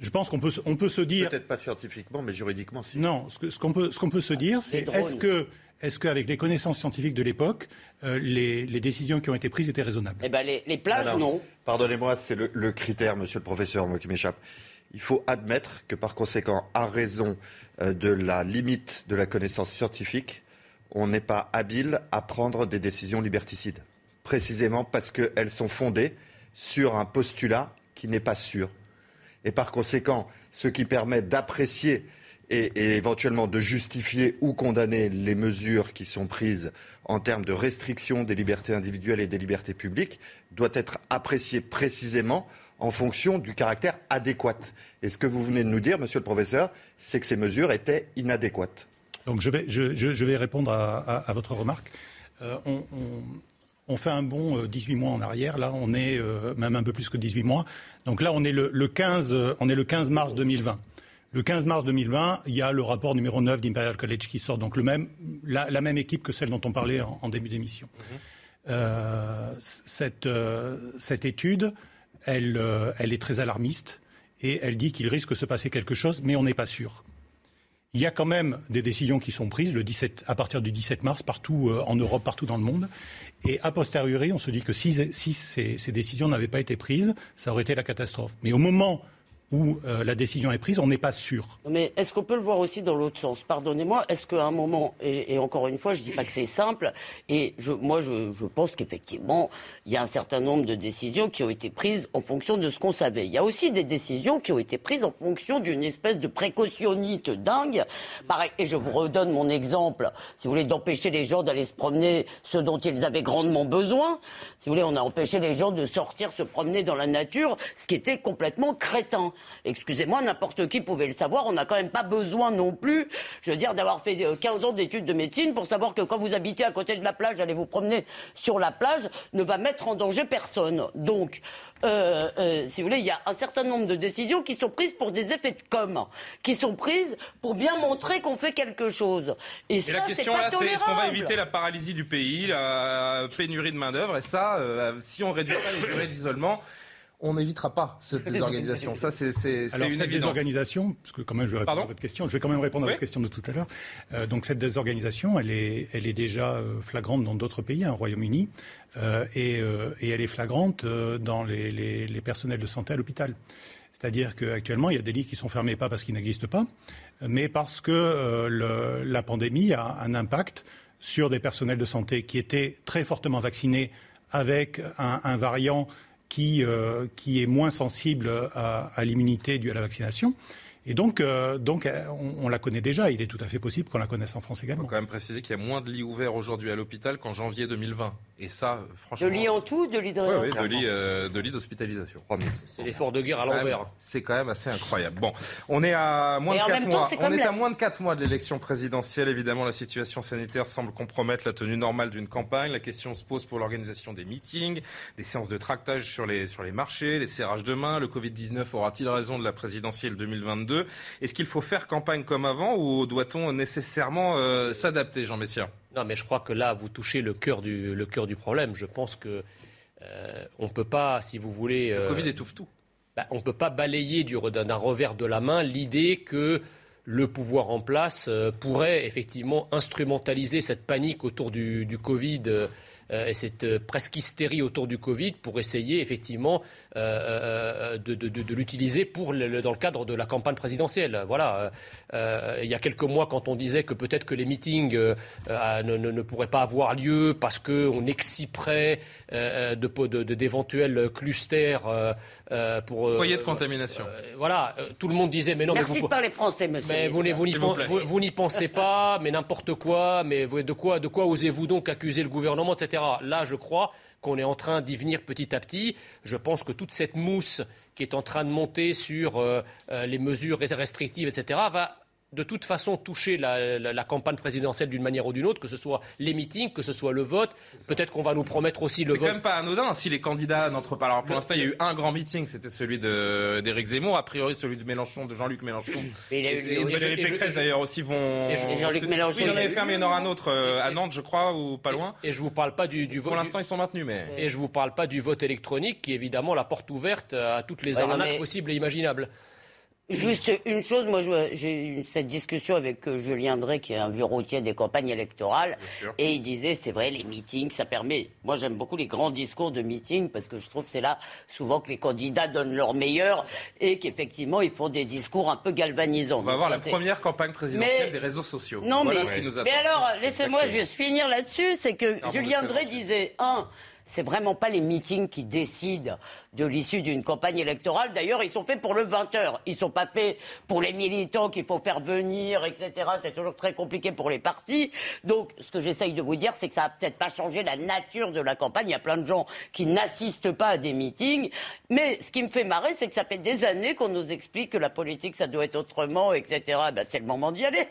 Je pense qu'on peut, se- on peut se dire... Peut-être pas scientifiquement, mais juridiquement, si. Non, ce que- ce qu'on peut, ce qu'on peut se dire, c'est est-ce que, est-ce qu'avec les connaissances scientifiques de l'époque, euh, les, les décisions qui ont été prises étaient raisonnables? Eh ben, les, les plages, Alors, non. Pardonnez-moi, c'est le, le critère, monsieur le professeur, moi qui m'échappe. Il faut admettre que par conséquent, à raison euh, de la limite de la connaissance scientifique, on n'est pas habile à prendre des décisions liberticides. Précisément parce qu'elles sont fondées sur un postulat qui n'est pas sûr. Et par conséquent, ce qui permet d'apprécier et, et éventuellement de justifier ou condamner les mesures qui sont prises en termes de restriction des libertés individuelles et des libertés publiques doit être apprécié précisément en fonction du caractère adéquat. Et ce que vous venez de nous dire, monsieur le professeur, c'est que ces mesures étaient inadéquates. Donc je vais, je, je- je vais répondre à, à- à votre remarque. Euh, on, on- on fait un bon euh, 18 mois en arrière. Là, on est euh, même un peu plus que 18 mois. Donc là, on est le, le 15, euh, on est le 15 mars 2020. Le 15 mars 2020, il y a le rapport numéro 9 d'Imperial College qui sort, donc le même, la, la même équipe que celle dont on parlait en, en début d'émission. Euh, cette, euh, cette étude, elle, euh, elle est très alarmiste et elle dit qu'il risque de se passer quelque chose, mais on n'est pas sûr. Il y a quand même des décisions qui sont prises le 17, à partir du 17 mars partout euh, en Europe, partout dans le monde. Et a posteriori, on se dit que si, si ces, ces décisions n'avaient pas été prises, ça aurait été la catastrophe. Mais au moment où euh, la décision est prise, on n'est pas sûr. Mais est-ce qu'on peut le voir aussi dans l'autre sens? Pardonnez-moi, est-ce qu'à un moment, et, encore une fois, je ne dis pas que c'est simple, et moi je, je pense qu'effectivement, il y a un certain nombre de décisions qui ont été prises en fonction de ce qu'on savait. Il y a aussi des décisions qui ont été prises en fonction d'une espèce de précautionnite dingue. Pareil, et je vous redonne mon exemple, si vous voulez, d'empêcher les gens d'aller se promener ce dont ils avaient grandement besoin. Si vous voulez, on a empêché les gens de sortir se promener dans la nature, ce qui était complètement crétin. Excusez-moi, n'importe qui pouvait le savoir. On n'a quand même pas besoin non plus, je veux dire, d'avoir fait 15 ans d'études de médecine pour savoir que quand vous habitez à côté de la plage, allez vous promener sur la plage, ne va mettre en danger personne. Donc, euh, euh, si vous voulez, il y a un certain nombre de décisions qui sont prises pour des effets de com, qui sont prises pour bien montrer qu'on fait quelque chose. Et, ça, la question là, c'est est-ce qu'on va éviter la paralysie du pays, la pénurie de main d'œuvre Et ça, euh, si on réduit pas les durées d'isolement, on n'évitera pas cette désorganisation. Ça, c'est une cette désorganisation, parce que quand même, je vais répondre à votre question. Je vais quand même répondre à votre question de tout à l'heure. Euh, donc, cette désorganisation, elle est, elle est déjà euh, flagrante dans d'autres pays, hein, Royaume-Uni, euh, et, et, elle est flagrante dans les, les, les personnels de santé à l'hôpital. C'est-à-dire qu'actuellement, il y a des lits qui sont fermés pas parce qu'ils n'existent pas, mais parce que le, la pandémie a un impact sur des personnels de santé qui étaient très fortement vaccinés avec un, un variant qui, euh, qui est moins sensible à, à l'immunité due à la vaccination. Et donc, euh, donc euh, on, la connaît déjà. Il est tout à fait possible qu'on la connaisse en France également. Il faut quand même préciser qu'il y a moins de lits ouverts aujourd'hui à l'hôpital qu'en janvier 2020. Et ça, franchement. De lits en tout, de lits de... Oui, oui, de lits, euh, de lits d'hospitalisation. C'est l'effort de guerre à l'envers. C'est quand même assez incroyable. Bon, on est à moins de 4 mois. on est à moins de 4 mois de l'élection présidentielle. Évidemment, la situation sanitaire semble compromettre la tenue normale d'une campagne. La question se pose pour l'organisation des meetings, des séances de tractage sur les, sur les marchés, les serrages de main. Le Covid-19 aura-t-il raison de la présidentielle 2022 est-ce qu'il faut faire campagne comme avant ou doit-on nécessairement euh, s'adapter, Jean Messia? Non, mais je crois que là, vous touchez le cœur du, le cœur du problème. Je pense que euh, on ne peut pas, si vous voulez. le Covid euh, étouffe tout. Bah, on ne peut pas balayer d'un revers de la main l'idée que le pouvoir en place pourrait effectivement instrumentaliser cette panique autour du, du Covid et cette presque hystérie autour du Covid pour essayer effectivement euh, euh, de, de, de, l'utiliser pour le, dans le cadre de la campagne présidentielle. Voilà. Euh, il y a quelques mois, quand on disait que peut-être que les meetings ne, ne, ne, pourraient pas avoir lieu parce qu'on exciperait d'éventuels clusters pour. Foyer de contamination. voilà. tout le monde disait, mais non, Merci mais vous. de parler français, monsieur. Mais vous, vous n'y pensez pas, mais n'importe quoi, mais de quoi, de quoi osez-vous donc accuser le gouvernement, etc. Là, je crois qu'on est en train d'y venir petit à petit. Je pense que toute cette mousse qui est en train de monter sur euh, euh, les mesures restrictives, etc., va de toute façon toucher la, campagne présidentielle d'une manière ou d'une autre, que ce soit les meetings, que ce soit le vote. Peut-être qu'on va nous promettre aussi le vote. C'est quand même pas anodin si les candidats n'entrent pas. Alors pour l'instant, il y a eu un grand meeting, c'était celui d'Éric Zemmour, a priori celui de Mélenchon, de Jean-Luc Mélenchon. Et, et, Valérie Pécresse d'ailleurs aussi vont. Et Jean-Luc Mélenchon. Oui, il en avait fermé, il y en aura un autre euh, à Nantes, je crois, ou pas loin. Et, je vous parle pas du, vote. Pour l'instant, ils sont maintenus, mais. Et je vous parle pas du vote électronique, qui est évidemment la porte ouverte à toutes les arnaques possibles et imaginables. Juste une chose, moi j'ai eu cette discussion avec euh, Julien Drey, qui est un vieux routier des campagnes électorales, et il disait, c'est vrai, les meetings, ça permet. Moi j'aime beaucoup les grands discours de meetings, parce que je trouve que c'est là souvent que les candidats donnent leur meilleur, et qu'effectivement ils font des discours un peu galvanisants. On va voir la première campagne présidentielle des réseaux sociaux. Non, mais, mais alors, laissez-moi juste finir là-dessus, c'est que Julien Drey disait, un, c'est vraiment pas les meetings qui décident de l'issue d'une campagne électorale. D'ailleurs, ils sont faits pour le 20h. Ils sont pas faits pour les militants qu'il faut faire venir, etc. C'est toujours très compliqué pour les partis. Donc, ce que j'essaye de vous dire, c'est que ça a peut-être pas changé la nature de la campagne. Il y a plein de gens qui n'assistent pas à des meetings. Mais ce qui me fait marrer, c'est que ça fait des années qu'on nous explique que la politique, ça doit être autrement, etc. Ben, c'est le moment d'y aller.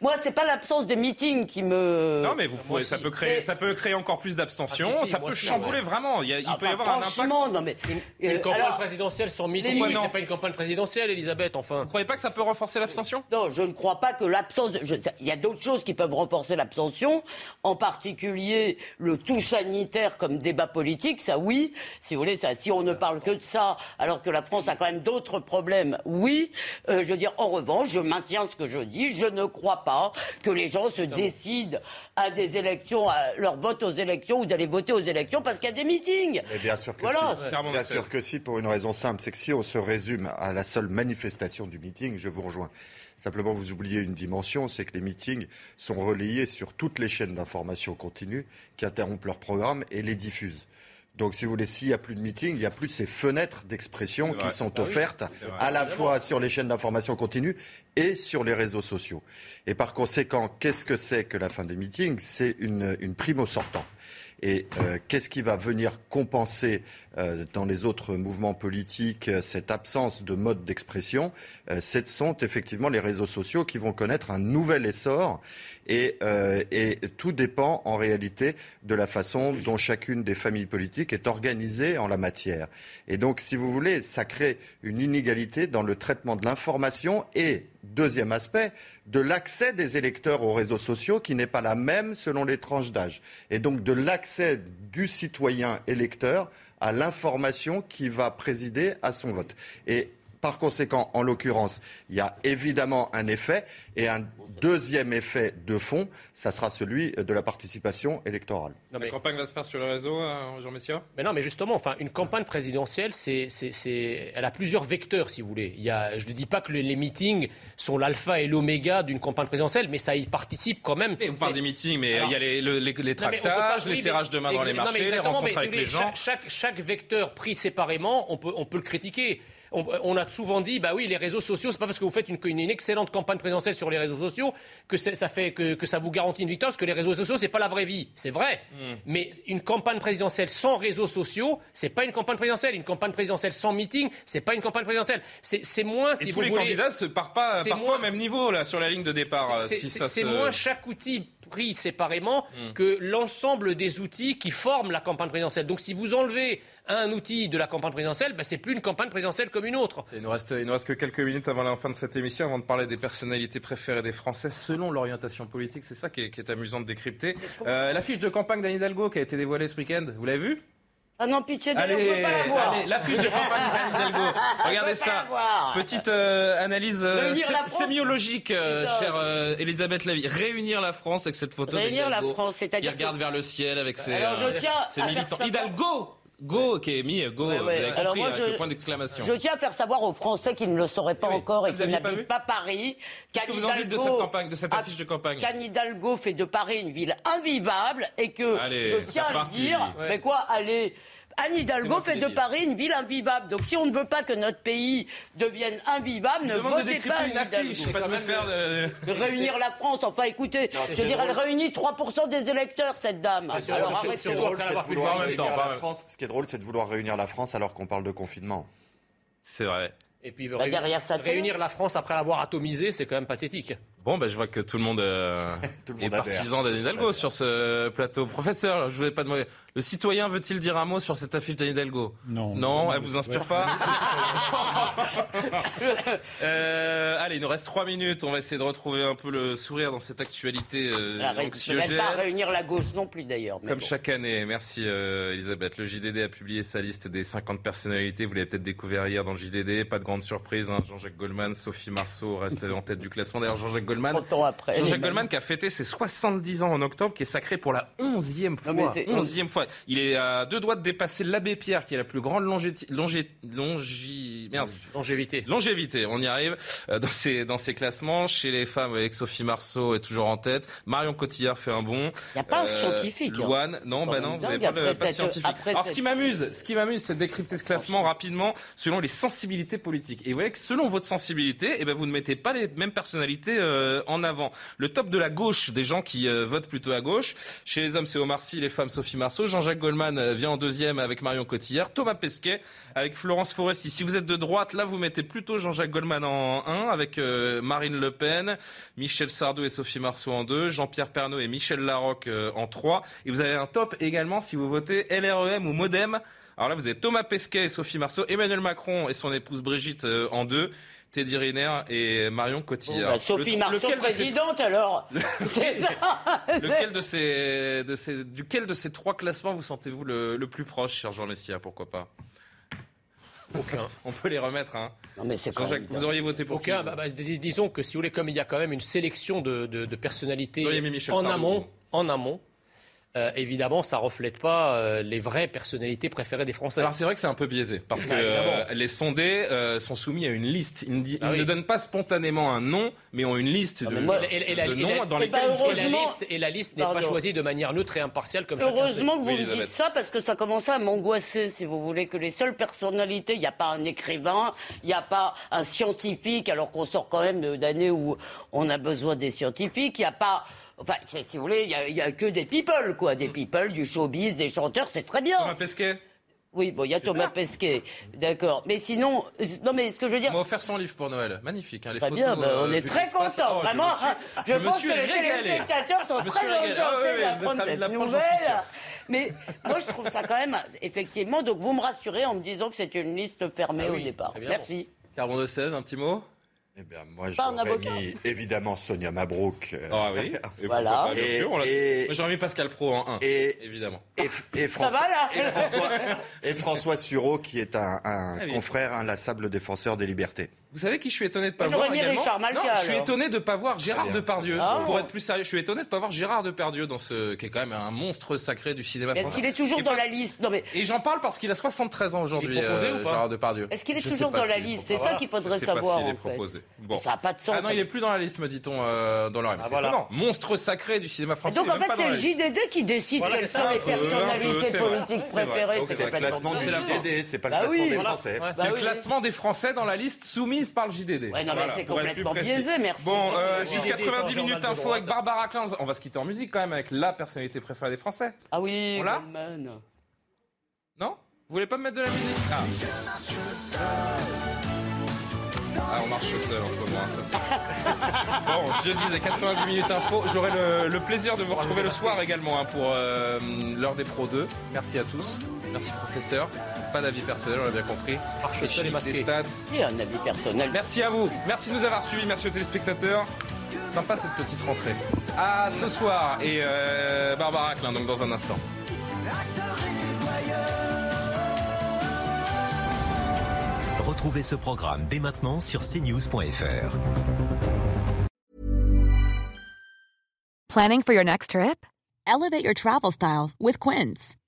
Moi, c'est pas l'absence des meetings qui me. Non, mais vous pouvez, ça peut créer, ça peut créer encore plus d'abstention. Ah, ça peut chambouler vraiment. Il, ah, peut y avoir un impact. Non, mais une euh, campagne présidentielle sans meeting, c'est pas une campagne présidentielle, Elisabeth, enfin. Vous croyez pas que ça peut renforcer l'abstention? Non, je ne crois pas que l'absence. Il y a d'autres choses qui peuvent renforcer l'abstention, en particulier le tout sanitaire comme débat politique, ça oui. Si vous voulez, ça, si on ne parle que de ça, alors que la France a quand même d'autres problèmes, oui. Euh, je veux dire, en revanche, je maintiens ce que je dis. Je ne crois pas que les gens se décident à des élections, à leur vote aux élections ou d'aller voter aux élections parce qu'il y a des meetings. Mais bien sûr que voilà. Bien sûr que si, pour une raison simple, c'est que si on se résume à la seule manifestation du meeting, je vous rejoins. Simplement, vous oubliez une dimension, c'est que les meetings sont relayés sur toutes les chaînes d'information continue qui interrompent leur programme et les diffusent. Donc, si vous voulez, s'il n'y a plus de meeting, il n'y a plus ces fenêtres d'expression qui sont ah offertes à la fois sur les chaînes d'information continue et sur les réseaux sociaux. Et par conséquent, qu'est-ce que c'est que la fin des meetings? C'est une, une prime au sortant. Et euh, qu'est-ce qui va venir compenser euh, dans les autres mouvements politiques euh, cette absence de mode d'expression? Ce sont effectivement les réseaux sociaux qui vont connaître un nouvel essor. Et, et, tout dépend en réalité de la façon dont chacune des familles politiques est organisée en la matière. Et donc, si vous voulez, ça crée une inégalité dans le traitement de l'information et, deuxième aspect, de l'accès des électeurs aux réseaux sociaux qui n'est pas la même selon les tranches d'âge. Et donc de l'accès du citoyen électeur à l'information qui va présider à son vote. Et par conséquent, en l'occurrence, il y a évidemment un effet et un deuxième effet de fond, ça sera celui de la participation électorale. La campagne va se faire sur le réseau, euh, Jean Messia? Mais non, mais justement, enfin, une campagne présidentielle, c'est, elle a plusieurs vecteurs, si vous voulez. Il y a, je ne dis pas que les, meetings sont l'alpha et l'oméga d'une campagne présidentielle, mais ça y participe quand même. on parle des meetings, mais il y a les, les, tractages, les serrages de main dans les marchés, les rencontres avec les gens. Chaque, chaque, vecteur pris séparément, on peut, on peut le critiquer on, a souvent dit, bah oui, les réseaux sociaux, c'est pas parce que vous faites une, excellente campagne présidentielle sur les réseaux sociaux que ça fait que, ça vous garantit une victoire, parce que les réseaux sociaux, c'est pas la vraie vie. C'est vrai. Hmm. Mais une campagne présidentielle sans réseaux sociaux, c'est pas une campagne présidentielle. Une campagne présidentielle sans meeting, c'est pas une campagne présidentielle. C'est moins, si Et tous les candidats se partent pas, au même niveau, là, sur la ligne de départ. C'est moins chaque outil pris séparément hmm. que l'ensemble des outils qui forment la campagne présidentielle. Donc si vous enlevez un outil de la campagne présidentielle, ben, c'est plus une campagne présidentielle comme une autre. Il nous reste, il nous reste que quelques minutes avant la fin de cette émission, avant de parler des personnalités préférées des Français selon l'orientation politique. C'est ça qui est, amusant de décrypter. Euh, L'affiche de campagne d'Anne Hidalgo qui a été dévoilée ce week-end, vous l'avez vue? Ah non, pitié de allez, je pas la voir. Allez, l'affiche de campagne Hidalgo. Regardez ça. Petite euh, analyse euh, sémiologique, euh, chère euh, Elisabeth Lévy. Réunir la France avec cette photo Réunir la France, c'est-à-dire qui regarde vers le ciel avec ses, Alors, je tiens ses militants. Hidalgo Go, qui est mis, go, vous avez compris, avec le point d'exclamation. Je tiens à faire savoir aux Français qui ne le sauraient pas encore et qui n'habitent pas, Paris. Qu'est-ce que vous en dites de cette campagne, de cette affiche de campagne Qu'Anne Hidalgo fait de Paris une ville invivable et que, je tiens à le dire, mais quoi, allez, Anne Hidalgo fait de Paris une ville invivable. Donc si on ne veut pas que notre pays devienne invivable, ne votez pas Anne Hidalgo. Faire de... réunir la France. Enfin écoutez, je veux dire, elle réunit 3% des électeurs, cette dame. Alors Ce qui est drôle, c'est de vouloir réunir la France alors qu'on parle de confinement. C'est vrai. Et puis bah, derrière ça réunir la France après l'avoir atomisée, c'est quand même pathétique. Bon, ben, je vois que tout le monde, euh, est partisan d'Anne Hidalgo sur ce plateau. Professeur, je vais pas demander. Le citoyen veut-il dire un mot sur cette affiche d'Anne Hidalgo Non. Non, elle vous inspire pas euh, Allez, il nous reste trois minutes. On va essayer de retrouver un peu le sourire dans cette actualité euh, anxiogène. pas réunir la gauche non plus d'ailleurs. Comme chaque année. Merci euh, Elisabeth. Le JDD a publié sa liste des 50 personnalités. Vous l'avez peut-être découvert hier dans le JDD. Pas de grande surprise. Hein. Jean-Jacques Goldman, Sophie Marceau restent en tête du classement. D'ailleurs, Jean-Jacques Goldman. Jean-Jacques Goldman qui a fêté ses 70 ans en octobre, qui est sacré pour la 11e fois. 11e fois. Il est à deux doigts de dépasser l'abbé Pierre, qui est la plus grande longévité. Longévité. On y arrive euh, dans ces dans ces classements. Chez les femmes, avec Sophie Marceau est toujours en tête. Marion Cotillard fait un bon. Il n'y a pas un euh, scientifique. Hein. Louane, non, bah non, vous n'avez pas, le, pas scientifique. Alors, ce qui m'amuse, ce qui m'amuse, c'est de décrypter ce classement rapidement selon les sensibilités politiques. Et vous voyez que selon votre sensibilité, eh ben vous ne mettez pas les mêmes personnalités euh, en avant. Le top de la gauche, des gens qui euh, votent plutôt à gauche. Chez les hommes, c'est Omar Sy, les femmes, Sophie Marceau. Jean-Jacques Goldman euh, vient en deuxième avec Marion Cotillard. Thomas Pesquet avec Florence Foresti. Si vous êtes de droite, là, vous mettez plutôt Jean-Jacques Goldman en 1 avec euh, Marine Le Pen, Michel Sardou et Sophie Marceau en 2, Jean-Pierre Pernaud et Michel Larocque en 3. Et vous avez un top également si vous votez LREM ou Modem. Alors là, vous avez Thomas Pesquet et Sophie Marceau, Emmanuel Macron et son épouse Brigitte en 2. Teddy Riner et Marion Cotillard. Bah, Sophie Marceau, présidente, alors C'est ça lequel de ces, de ces, Duquel de ces trois classements vous sentez-vous le, plus proche, cher Jean Messia Pourquoi pas? Aucun. On peut les remettre. Hein. Non mais c'est Jean-Jacques, vous auriez voté pour aucun. Bah, bah, disons que si vous voulez, comme il y a quand même une sélection de, de, de personnalités en amont, en amont, euh, évidemment, ça reflète pas euh, les vraies personnalités préférées des Français. Alors c'est vrai que c'est un peu biaisé parce que euh, les sondés sont soumis à une liste. Ils, ah ne, donnent pas spontanément un nom, mais ont une liste de, noms dans lesquels et la liste et la liste n'est pas choisie de manière neutre et impartiale comme Heureusement que vous me dites ça parce que ça commençait à m'angoisser, si vous voulez, que les seules personnalités, il n'y a pas un écrivain, il n'y a pas un scientifique, alors qu'on sort quand même d'années où on a besoin des scientifiques, il n'y a pas Enfin, si vous voulez, il n'y a, que des people, quoi. Des people, du showbiz, des chanteurs, c'est très bien. Thomas Pesquet oui, bon, il y a Thomas Pesquet, d'accord. Mais sinon, non, mais ce que je veux dire. On va offert son livre pour Noël. Magnifique, hein, les très photos. bien, bah, on est très contents, vraiment. Je, hein. pense que les téléspectateurs sont très enchantés d'apprendre cette nouvelle. Mais moi, je trouve ça quand même, effectivement. Donc, vous me rassurez en me disant que c'est une liste fermée ah au départ. Merci. Carbon de 16, un petit mot? Eh bien, moi, j'aurais mis évidemment Sonia Mabrouk. Euh, ah oui, et voilà. bien sûr. j'aurais mis Pascal Pro en 1, et, évidemment. Et, François, et, François, Sureau, qui est un, un ah confrère inlassable défenseur des libertés. Vous savez qui je suis étonné de pas voir également non, je suis étonné de pas voir Gérard Depardieu. Ah. Pour être plus sérieux, je suis étonné de pas voir Gérard Depardieu dans ce qui est quand même un monstre sacré du cinéma Est-ce qu'il est toujours dans la liste non, mais... Et j'en parle parce qu'il a 73 ans aujourd'hui, euh, Gérard Depardieu. Est-ce qu'il est toujours dans la liste C'est ça qu'il faudrait savoir. Pas est proposé. Bon. Ça n'a pas de sens. Ah non, il est plus dans la liste, me dit-on euh, dans l'oreille. Ah, c'est étonnant. Monstre sacré du cinéma français. Donc en fait, c'est le JDD qui décide quelles sont les personnalités politiques préférées. C'est le classement du JDD, c'est pas le bah classement des Français. C'est le classement des Français dans la liste soumise par le JDD non, mais c'est complètement biaisé, merci. Bon, euh, 90 minutes info avec Barbara Klein. On va se quitter en musique quand même avec la personnalité préférée des Français. Ah oui, voilà. Non Vous voulez pas me mettre de la musique ah. ah. on marche seul en ce moment, hein, ça Bon, je disais 90 minutes info. J'aurai le, plaisir de vous retrouver le soir également hein, pour euh, l'heure des Pro 2. Merci à tous. Merci professeur. Pas d'avis personnel, on l'a bien compris. Marche seul et masqué. Stades. Et un avis personnel. Merci à vous. Merci de nous avoir suivis. Merci aux téléspectateurs. Sympa cette petite rentrée. À ce soir et euh, Barbara Klein, donc dans un instant. Retrouvez ce programme dès maintenant sur cnews.fr. Planning for your next trip? Elevate your travel style with Quince.